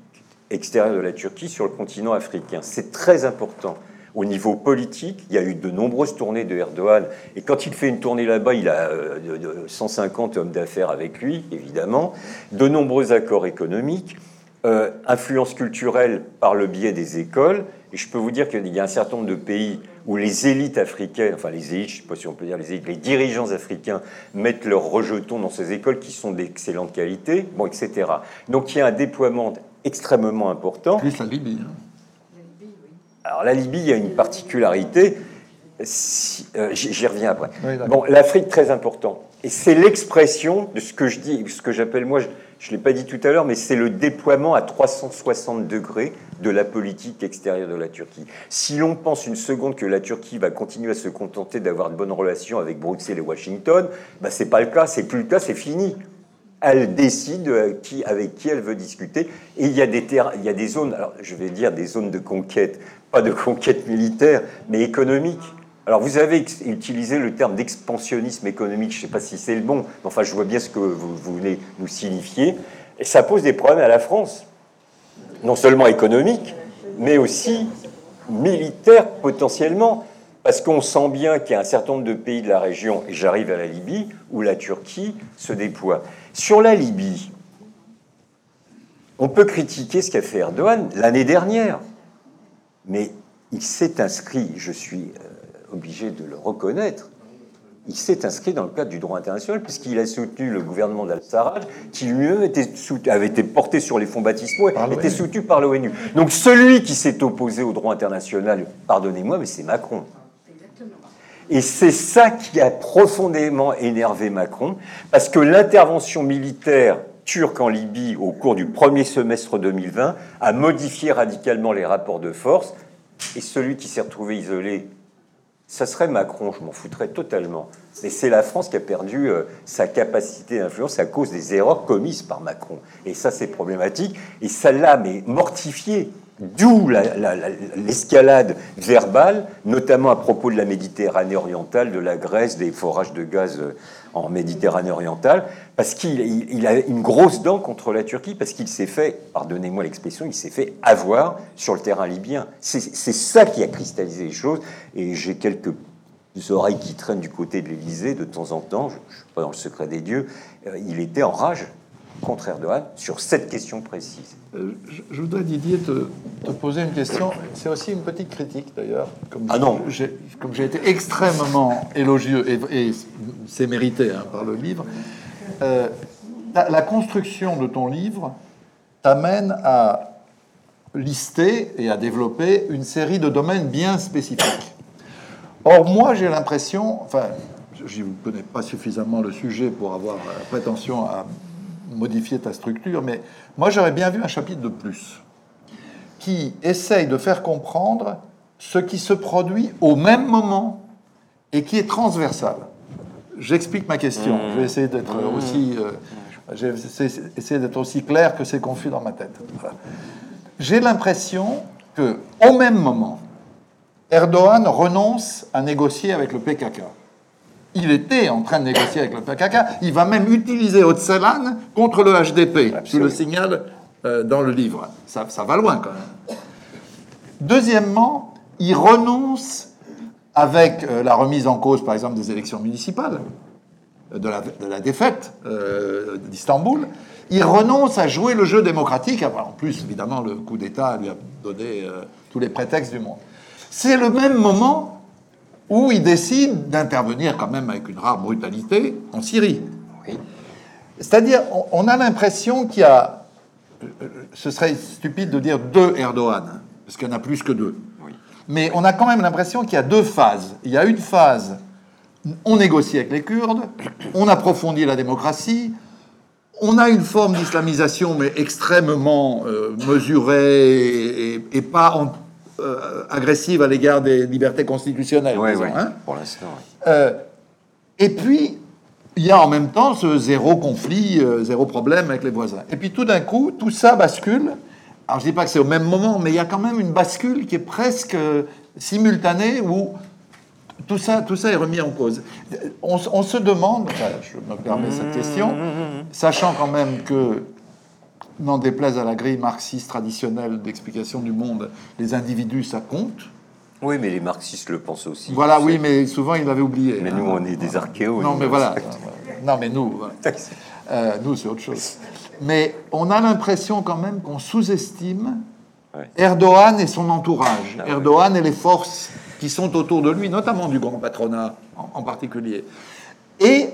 extérieure de la Turquie sur le continent africain. C'est très important. Au niveau politique, il y a eu de nombreuses tournées de Erdogan. Et quand il fait une tournée là-bas, il a euh, de- de 150 hommes d'affaires avec lui, évidemment. De nombreux accords économiques. Euh, influence culturelle par le biais des écoles. Et je peux vous dire qu'il y a un certain nombre de pays où les élites africaines, enfin les élites, je ne sais pas si on peut dire les élites, les dirigeants africains mettent leurs rejetons dans ces écoles qui sont d'excellente qualité, bon, etc. Donc il y a un déploiement extrêmement important. Plus la Libye. hein. Alors la Libye, il y a une particularité, si- euh, j'y reviens après. Oui, bon, l'Afrique, très important. Et c'est l'expression de ce que je dis, ce que j'appelle moi, je ne l'ai pas dit tout à l'heure, mais c'est le déploiement à 360 degrés de la politique extérieure de la Turquie. Si l'on pense une seconde que la Turquie va continuer à se contenter d'avoir de bonnes relations avec Bruxelles et Washington, bah, c'est pas le cas, c'est plus le cas, c'est fini. Elle décide euh, qui, avec qui elle veut discuter. Et il y a des terrains, il y a des zones, alors je vais dire des zones de conquête, pas de conquête militaire, mais économique. Alors vous avez utilisé le terme d'expansionnisme économique, je ne sais pas si c'est le bon, mais enfin je vois bien ce que vous, vous venez nous signifier. Et ça pose des problèmes à la France, non seulement économiques, mais aussi militaires potentiellement. Parce qu'on sent bien qu'il y a un certain nombre de pays de la région, et j'arrive à la Libye, où la Turquie se déploie. Sur la Libye, on peut critiquer ce qu'a fait Erdogan l'année dernière, mais il s'est inscrit, je suis euh, obligé de le reconnaître, il s'est inscrit dans le cadre du droit international puisqu'il a soutenu le gouvernement d'Al-Sarraj qui lui-même était avait été porté sur les fonds baptismaux et Par était soutenu par l'ONU. Donc celui qui s'est opposé au droit international, pardonnez-moi, mais c'est Macron. Et c'est ça qui a profondément énervé Macron, parce que l'intervention militaire turque en Libye au cours du premier semestre 2020 a modifié radicalement les rapports de force, et celui qui s'est retrouvé isolé, ça serait Macron, je m'en foutrais totalement. Mais c'est la France qui a perdu euh, sa capacité d'influence à cause des erreurs commises par Macron. Et ça, c'est problématique. Et ça l'a mais mortifié. D'où la- la- la- l'escalade verbale, notamment à propos de la Méditerranée orientale, de la Grèce, des forages de gaz euh, en Méditerranée orientale, parce qu'il il- il a une grosse dent contre la Turquie, parce qu'il s'est fait, pardonnez-moi l'expression, il s'est fait avoir sur le terrain libyen. C'est c'est ça qui a cristallisé les choses, et j'ai quelques oreilles qui traînent du côté de l'Élysée de temps en temps, je ne suis pas dans le secret des dieux, euh, il était en rage contre Erdogan sur cette question précise. Euh, je, je voudrais, Didier, te, te poser une question. C'est aussi une petite critique, d'ailleurs. Comme Ah non. j'ai- Comme j'ai été extrêmement élogieux, et, et c'est mérité hein, par le livre, euh, la, la construction de ton livre t'amène à lister et à développer une série de domaines bien spécifiques. Or, moi, j'ai l'impression, enfin, je ne connais pas suffisamment le sujet pour avoir la prétention à modifier ta structure, mais moi, j'aurais bien vu un chapitre de plus qui essaye de faire comprendre ce qui se produit au même moment et qui est transversal. J'explique ma question. Je vais essayer d'être aussi, euh, essayer- essayer d'être aussi clair que c'est confus dans ma tête. Voilà. J'ai l'impression que, au même moment, Erdogan renonce à négocier avec le PKK. Il était en train de négocier avec le PKK. Il va même utiliser Öcalan contre le HDP. Tu le signales euh, dans le livre. Ça, ça va loin quand même. Deuxièmement, il renonce avec euh, la remise en cause, par exemple, des élections municipales, euh, de la, de la défaite euh, d'Istanbul. Il renonce à jouer le jeu démocratique. En plus, évidemment, le coup d'État lui a donné tous les prétextes du monde. C'est le même moment où il décide d'intervenir quand même avec une rare brutalité en Syrie. C'est-à-dire, on, a l'impression qu'il y a, euh, ce serait stupide de dire deux Erdogan, parce qu'il y en a plus que deux. Mais on a quand même l'impression qu'il y a deux phases. Il y a une phase, on négocie avec les Kurdes, on approfondit la démocratie, on a une forme d'islamisation, mais extrêmement euh, mesurée et, et- et pas en- euh, agressive à l'égard des libertés constitutionnelles. Disons, hein. pour l'instant. oui. Euh, et puis, il y a en même temps ce zéro conflit, euh, zéro problème avec les voisins. Et puis tout d'un coup, tout ça bascule. Alors je dis pas que c'est au même moment, mais il y a quand même une bascule qui est presque simultanée où tout ça, tout ça est remis en cause. On, on se demande, je me permets cette question, sachant quand même que, n'en déplaise à la grille marxiste traditionnelle d'explication du monde, les individus, ça compte. Oui, mais les marxistes le pensent aussi. Voilà, oui, mais souvent il l'avait oublié. Mais hein. nous, on est des archéos. Non, mais voilà. Non, mais nous, voilà. *laughs* Euh, nous, c'est autre chose. Mais on a l'impression quand même qu'on sous-estime Ouais. Erdogan et son entourage. Ah ouais. Erdogan et les forces qui sont autour de lui, notamment du grand patronat en, en particulier. Et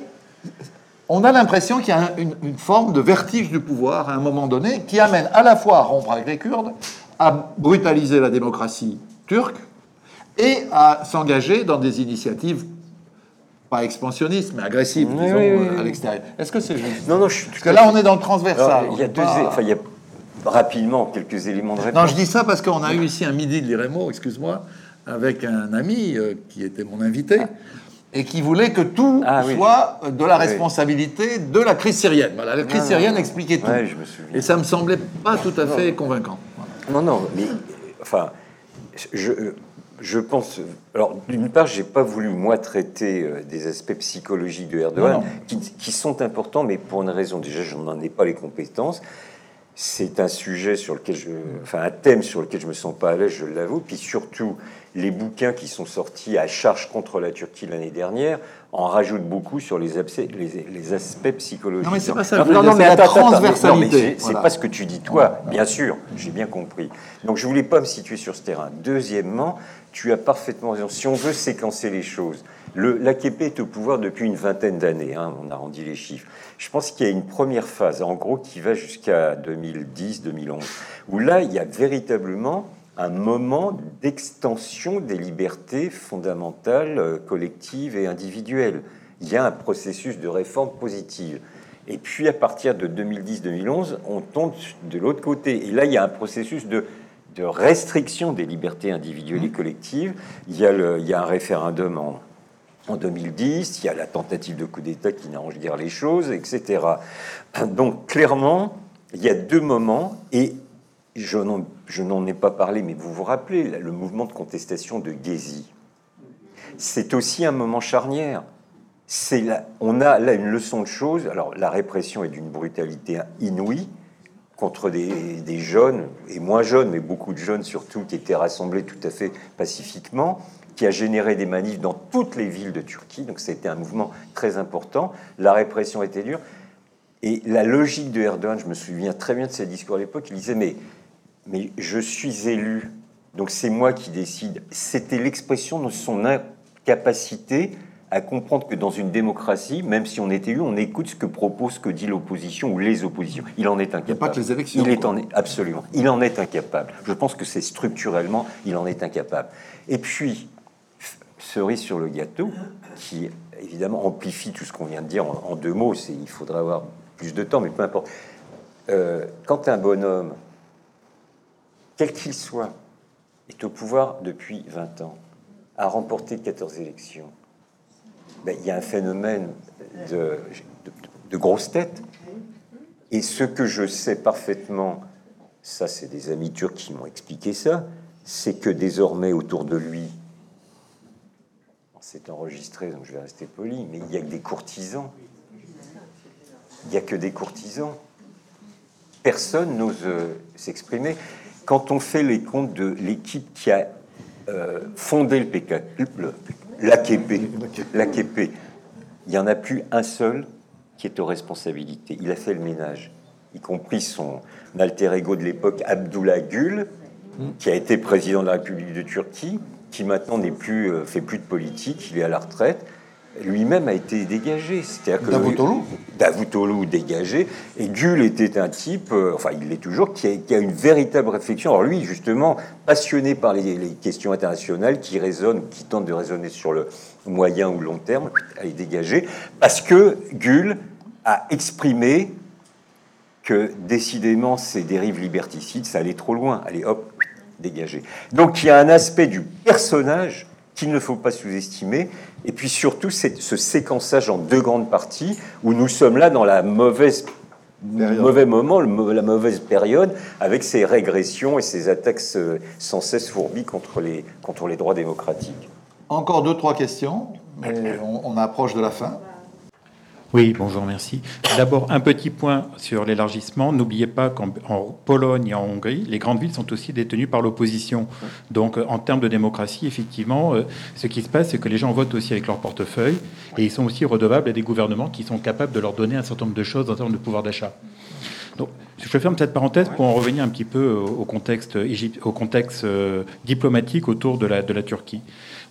on a l'impression qu'il y a un- une, une forme de vertige du pouvoir à un moment donné qui amène à la fois à rompre avec les Kurdes, à brutaliser la démocratie turque et à s'engager dans des initiatives pas expansionnistes, mais agressives, Oui, disons, oui, oui, euh, à l'extérieur. Est-ce que c'est juste? Non, non, je suis Parce que là, on est dans le transversal. Il y a deux, peut pas- enfin, il y a rapidement quelques éléments de réponse. Non, je dis ça parce qu'on a eu ici un midi de l'IREMO, excuse-moi, avec un ami euh, qui était mon invité et qui voulait que tout Ah oui. soit de la Oui. responsabilité de la crise syrienne. Voilà, la crise Non, syrienne non. expliquait tout. Ouais, je me souviens. Et ça me semblait pas tout à fait convaincant. Voilà. Non, non, mais enfin, je, je pense. Alors, d'une part, j'ai pas voulu moi traiter euh, des aspects psychologiques de Erdogan. Qui, qui sont importants, mais pour une raison. Déjà, je n'en ai pas les compétences. C'est un sujet sur lequel je, enfin, un thème sur lequel je me sens pas à l'aise, je l'avoue. Puis surtout, les bouquins qui sont sortis à charge contre la Turquie l'année dernière en rajoutent beaucoup sur les, abcès- les, les aspects psychologiques. Non, mais c'est pas ça Non, non, mais la attends, attends, transversalité. c'est- Voilà. pas ce que tu dis toi, bien sûr, j'ai bien compris. Donc je voulais pas me situer sur ce terrain. Deuxièmement, tu as parfaitement raison. Si on veut séquencer les choses, le, l'AKP est au pouvoir depuis une vingtaine d'années, hein, on arrondit les chiffres. Je pense qu'il y a une première phase, en gros, qui va jusqu'à 2010-2011, où là, il y a véritablement un moment d'extension des libertés fondamentales, euh, collectives et individuelles. Il y a un processus de réforme positive. Et puis, à partir de 2010-2011, on tombe de l'autre côté. Et là, il y a un processus de, de restriction des libertés individuelles et collectives. Il y a, le, il y a un référendum en, en 2010, il y a la tentative de coup d'État qui n'arrange guère les choses, etc. Donc, clairement, il y a deux moments. Et je n'en, ai pas parlé, mais vous vous rappelez, le mouvement de contestation de Gezi, c'est aussi un moment charnière. On a là une leçon de choses. Alors, la répression est d'une brutalité inouïe contre des, des, jeunes, et moins jeunes, mais beaucoup de jeunes surtout, qui étaient rassemblés tout à fait pacifiquement, qui a généré des manifs dans toutes les villes de Turquie. Donc, c'était un mouvement très important. La répression était dure. Et la logique de Erdogan, je me souviens très bien de ses discours à l'époque, il disait Mais, mais je suis élu, donc c'est moi qui décide. C'était l'expression de son incapacité à comprendre que dans une démocratie, même si on est élu, on écoute ce que propose, ce que dit l'opposition ou les oppositions. Il en est incapable. Il n'y a pas que les élections. Il est en, absolument. Il en est incapable. Je pense que c'est structurellement, il en est incapable. Et puis, cerise sur le gâteau, qui évidemment amplifie tout ce qu'on vient de dire en, en deux mots. Il faudra avoir plus de temps, mais peu importe. Euh, quand un bonhomme, quel qu'il soit, est au pouvoir depuis 20 ans, a remporté 14 élections, ben, il y a un phénomène de, de, grosse tête. Et ce que je sais parfaitement, ça c'est des amis turcs qui m'ont expliqué ça, c'est que désormais autour de lui, c'est enregistré, donc je vais rester poli, mais il y a que des courtisans il n'y a que des courtisans. Personne n'ose euh, s'exprimer. Quand on fait les comptes de l'équipe qui a euh, fondé le PK, l'AKP, l'AKP, il n'y en a plus un seul qui est aux responsabilités. Il a fait le ménage, y compris son alter ego de l'époque, Abdullah Gül, qui a été président de la République de Turquie, qui maintenant n'est plus, euh, fait plus de politique, il est à la retraite lui-même a été dégagé. C'est-à-dire que Davutoglu dégagé. Et Gül était un type, euh, enfin il l'est toujours, qui a, une véritable réflexion. Alors lui, justement, passionné par les, questions internationales, qui résonne, qui tente de raisonner sur le moyen ou long terme, a été dégagé, parce que Gül a exprimé que décidément ces dérives liberticides, ça allait trop loin. Allez, hop, dégagé. Donc il y a un aspect du personnage qu'il ne faut pas sous-estimer. Et puis surtout, c'est ce séquençage en deux grandes parties où nous sommes là dans la mauvaise mauvais moment, la mauvaise période, avec ces régressions et ces attaques sans cesse fourbies contre les, contre les droits démocratiques. Encore deux, trois questions, mais *clears throat* on approche de la fin. Oui, bonjour, merci. D'abord, un petit point sur l'élargissement. N'oubliez pas qu'en Pologne et en Hongrie, les grandes villes sont aussi détenues par l'opposition. Donc, en termes de démocratie, effectivement, euh, ce qui se passe, c'est que les gens votent aussi avec leur portefeuille et ils sont aussi redevables à des gouvernements qui sont capables de leur donner un certain nombre de choses en termes de pouvoir d'achat. Donc, je ferme cette parenthèse pour en revenir un petit peu au contexte, au contexte euh, diplomatique autour de la, de la Turquie.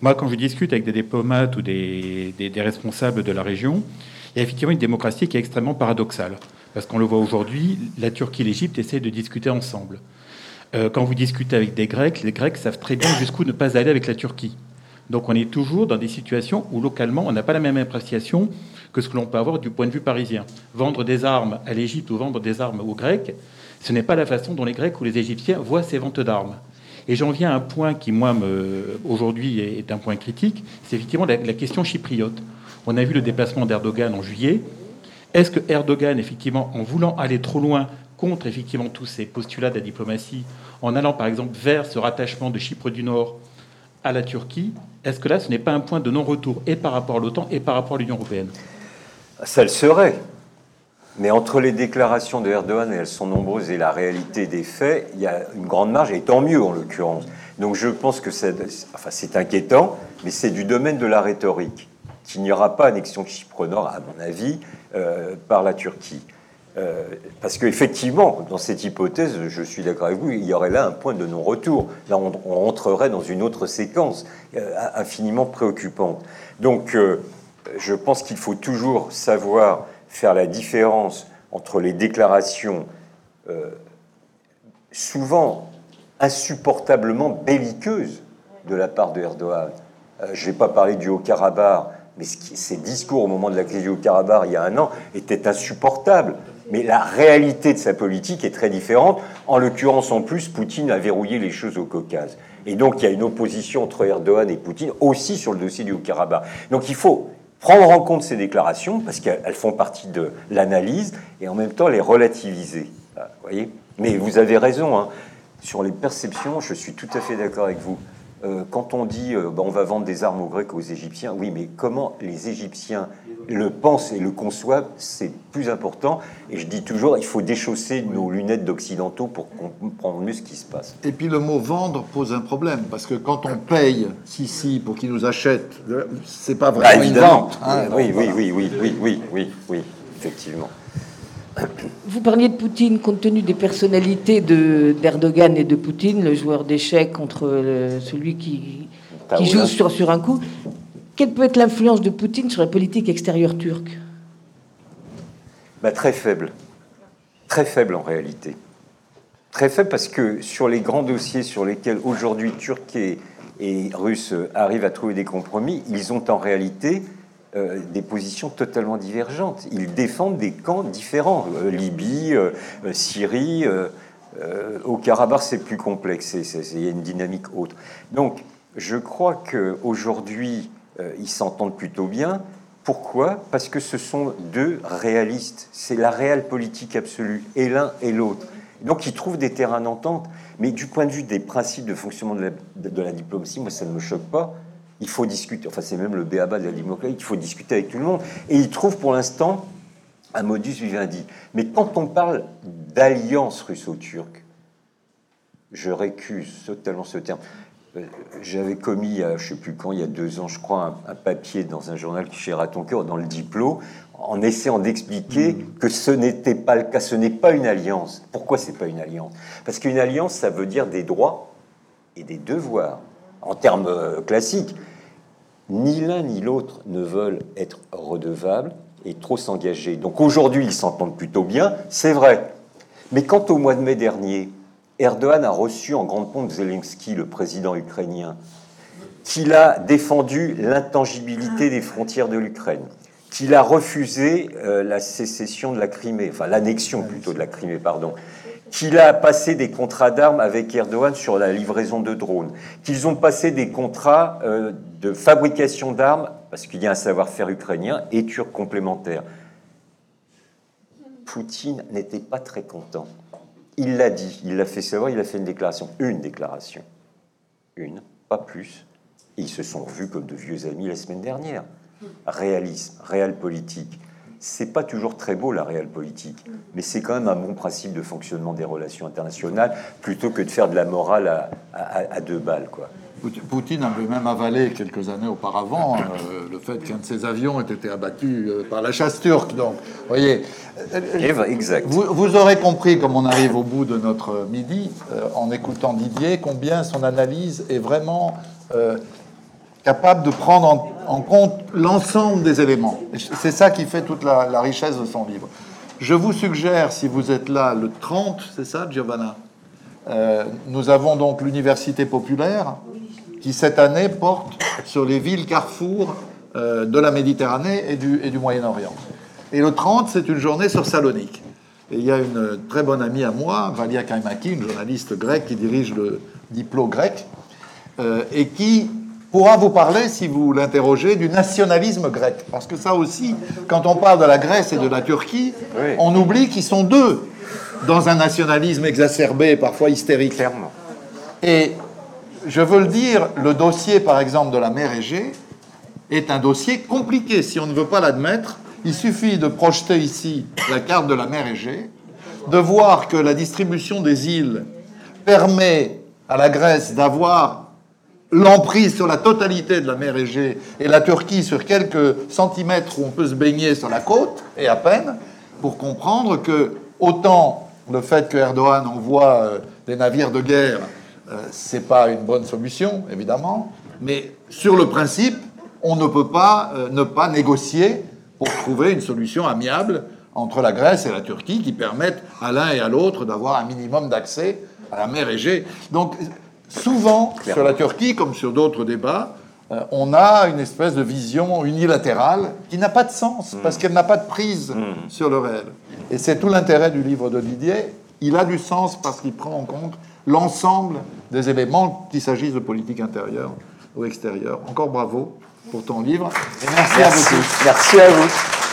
Moi, quand je discute avec des diplomates ou des, des responsables de la région, il y a effectivement une démocratie qui est extrêmement paradoxale. Parce qu'on le voit aujourd'hui, la Turquie et l'Égypte essaient de discuter ensemble. Euh, quand vous discutez avec des Grecs, les Grecs savent très bien jusqu'où ne pas aller avec la Turquie. Donc on est toujours dans des situations où localement, on n'a pas la même appréciation que ce que l'on peut avoir du point de vue parisien. Vendre des armes à l'Égypte ou vendre des armes aux Grecs, ce n'est pas la façon dont les Grecs ou les Égyptiens voient ces ventes d'armes. Et j'en viens à un point qui, moi, aujourd'hui est un point critique, c'est effectivement la question chypriote. On a vu le déplacement d'Erdogan en juillet. Est-ce que Erdogan, effectivement, en voulant aller trop loin contre effectivement tous ces postulats de la diplomatie, en allant par exemple vers ce rattachement de Chypre du Nord à la Turquie, est-ce que là, ce n'est pas un point de non-retour et par rapport à l'OTAN et par rapport à l'Union européenne? Ça le serait. Mais entre les déclarations de Erdogan, et elles sont nombreuses, et la réalité des faits, il y a une grande marge, et tant mieux en l'occurrence. Donc je pense que c'est enfin, inquiétant, mais c'est du domaine de la rhétorique qu'il n'y aura pas annexion de Chypre Nord, à mon avis, euh, par la Turquie. Euh, parce qu'effectivement, dans cette hypothèse, je suis d'accord avec vous, il y aurait là un point de non-retour. Là, on, entrerait dans une autre séquence euh, infiniment préoccupante. Donc, je pense qu'il faut toujours savoir faire la différence entre les déclarations souvent insupportablement belliqueuses de la part de Erdogan. je n'ai pas parlé du Haut-Karabakh, mais ces discours au moment de la crise du Karabakh il y a un an étaient insupportables. Mais la réalité de sa politique est très différente. En l'occurrence, en plus, Poutine a verrouillé les choses au Caucase. Et donc, il y a une opposition entre Erdogan et Poutine aussi sur le dossier du Haut-Karabakh. Donc, il faut prendre en compte ces déclarations parce qu'elles font partie de l'analyse et en même temps les relativiser. voyez? Mais vous avez raison. Hein. sur les perceptions, je suis tout à fait d'accord avec vous. Euh, quand on dit euh, bah, on va vendre des armes aux Grecs, aux Égyptiens, oui, mais comment les Égyptiens le pensent et le conçoivent, c'est plus important. Et je dis toujours, il faut déchausser nos lunettes d'occidentaux pour comprendre mieux ce qui se passe. Et puis le mot vendre pose un problème, parce que quand on paye Sissi pour qu'il nous achète, c'est pas vraiment Bah, une vente. hein. oui, Donc, oui, voilà. oui, oui, oui, oui, oui, oui, effectivement. Vous parliez de Poutine compte tenu des personnalités de- d'Erdogan et de Poutine, le joueur d'échecs contre le- celui qui, joue sur, sur un coup. Quelle peut être l'influence de Poutine sur la politique extérieure turque? Bah, très faible. Très faible en réalité. Très faible parce que sur les grands dossiers sur lesquels aujourd'hui Turcs et, et Russes arrivent à trouver des compromis, ils ont en réalité euh, des positions totalement divergentes. Ils défendent des camps différents. Euh, Libye, euh, Syrie, au Karabakh, c'est plus complexe. Il y a une dynamique autre. Donc, je crois qu'aujourd'hui, ils s'entendent plutôt bien. Pourquoi? Parce que ce sont deux réalistes. C'est la réelle politique absolue, et l'un et l'autre. Donc ils trouvent des terrains d'entente. Mais du point de vue des principes de fonctionnement de la, de la diplomatie, moi ça ne me choque pas. Il faut discuter, enfin c'est même le béaba de la diplomatie, il faut discuter avec tout le monde. Et ils trouvent pour l'instant un modus vivendi. Mais quand on parle d'alliance russo-turque, je récuse totalement ce terme. Euh, J'avais commis, il a, je ne sais plus quand, il y a deux ans, je crois, un, un papier dans un journal qui chez ton cœur, dans le Diplo, en essayant d'expliquer que ce n'était pas le cas, ce n'est pas une alliance. Pourquoi c'est pas une alliance? Parce qu'une alliance, ça veut dire des droits et des devoirs. En termes euh, classiques, ni l'un ni l'autre ne veulent être redevables et trop s'engager. Donc aujourd'hui, ils s'entendent plutôt bien, c'est vrai. Mais quand au mois de mai dernier, Erdogan a reçu en grande pompe Zelensky, le président ukrainien, qu'il a défendu l'intangibilité des frontières de l'Ukraine, qu'il a refusé euh, la sécession de la Crimée, enfin l'annexion plutôt de la Crimée, pardon, qu'il a passé des contrats d'armes avec Erdogan sur la livraison de drones, qu'ils ont passé des contrats euh, de fabrication d'armes, parce qu'il y a un savoir-faire ukrainien et turc complémentaire. Poutine n'était pas très content. Il l'a dit, il l'a fait savoir, il a fait une déclaration, une déclaration, une, pas plus. Ils se sont revus comme de vieux amis la semaine dernière. Réalisme, réel politique. C'est pas toujours très beau la réelle politique, mais c'est quand même un bon principe de fonctionnement des relations internationales plutôt que de faire de la morale à, à- à deux balles, quoi. Pout- Poutine avait même avalé quelques années auparavant euh, le fait qu'un de ses avions ait été abattu euh, par la chasse turque. Donc, vous voyez, euh, Et va- Exact. vous, vous aurez compris, comme on arrive au bout de notre midi, euh, en écoutant Didier, combien son analyse est vraiment euh, capable de prendre en, compte l'ensemble des éléments. C'est ça qui fait toute la, richesse de son livre. Je vous suggère, si vous êtes là le 30, c'est ça, Giovanna? Euh, Nous avons donc l'Université populaire qui, cette année, porte sur les villes carrefours euh, de la Méditerranée et du, Moyen-Orient. Et le 30, c'est une journée sur Salonique. Et il y a une très bonne amie à moi, Valia Kaimaki, une journaliste grecque qui dirige le Diplo grec, euh, et qui pourra vous parler, si vous l'interrogez, du nationalisme grec. Parce que ça aussi, quand on parle de la Grèce et de la Turquie, Oui. on oublie qu'ils sont deux dans un nationalisme exacerbé, parfois hystérique. Clairement. Et je veux le dire, le dossier, par exemple, de la mer Égée est un dossier compliqué. Si on ne veut pas l'admettre, il suffit de projeter ici la carte de la mer Égée, de voir que la distribution des îles permet à la Grèce d'avoir l'emprise sur la totalité de la mer Égée et la Turquie sur quelques centimètres où on peut se baigner sur la côte, et à peine, pour comprendre que autant le fait que Erdogan envoie euh, des navires de guerre, euh, c'est pas une bonne solution, évidemment, mais sur le principe, on ne peut pas euh, ne pas négocier pour trouver une solution amiable entre la Grèce et la Turquie qui permette à l'un et à l'autre d'avoir un minimum d'accès à la mer Égée. Donc, souvent, sur la Turquie, comme sur d'autres débats, euh, on a une espèce de vision unilatérale qui n'a pas de sens, parce qu'elle n'a pas de prise sur le réel. Et c'est tout l'intérêt du livre de Didier. Il a du sens parce qu'il prend en compte l'ensemble des éléments, qu'il s'agisse de politique intérieure ou extérieure. Encore bravo pour ton livre. Et merci, à vous Merci. tous. Merci à vous.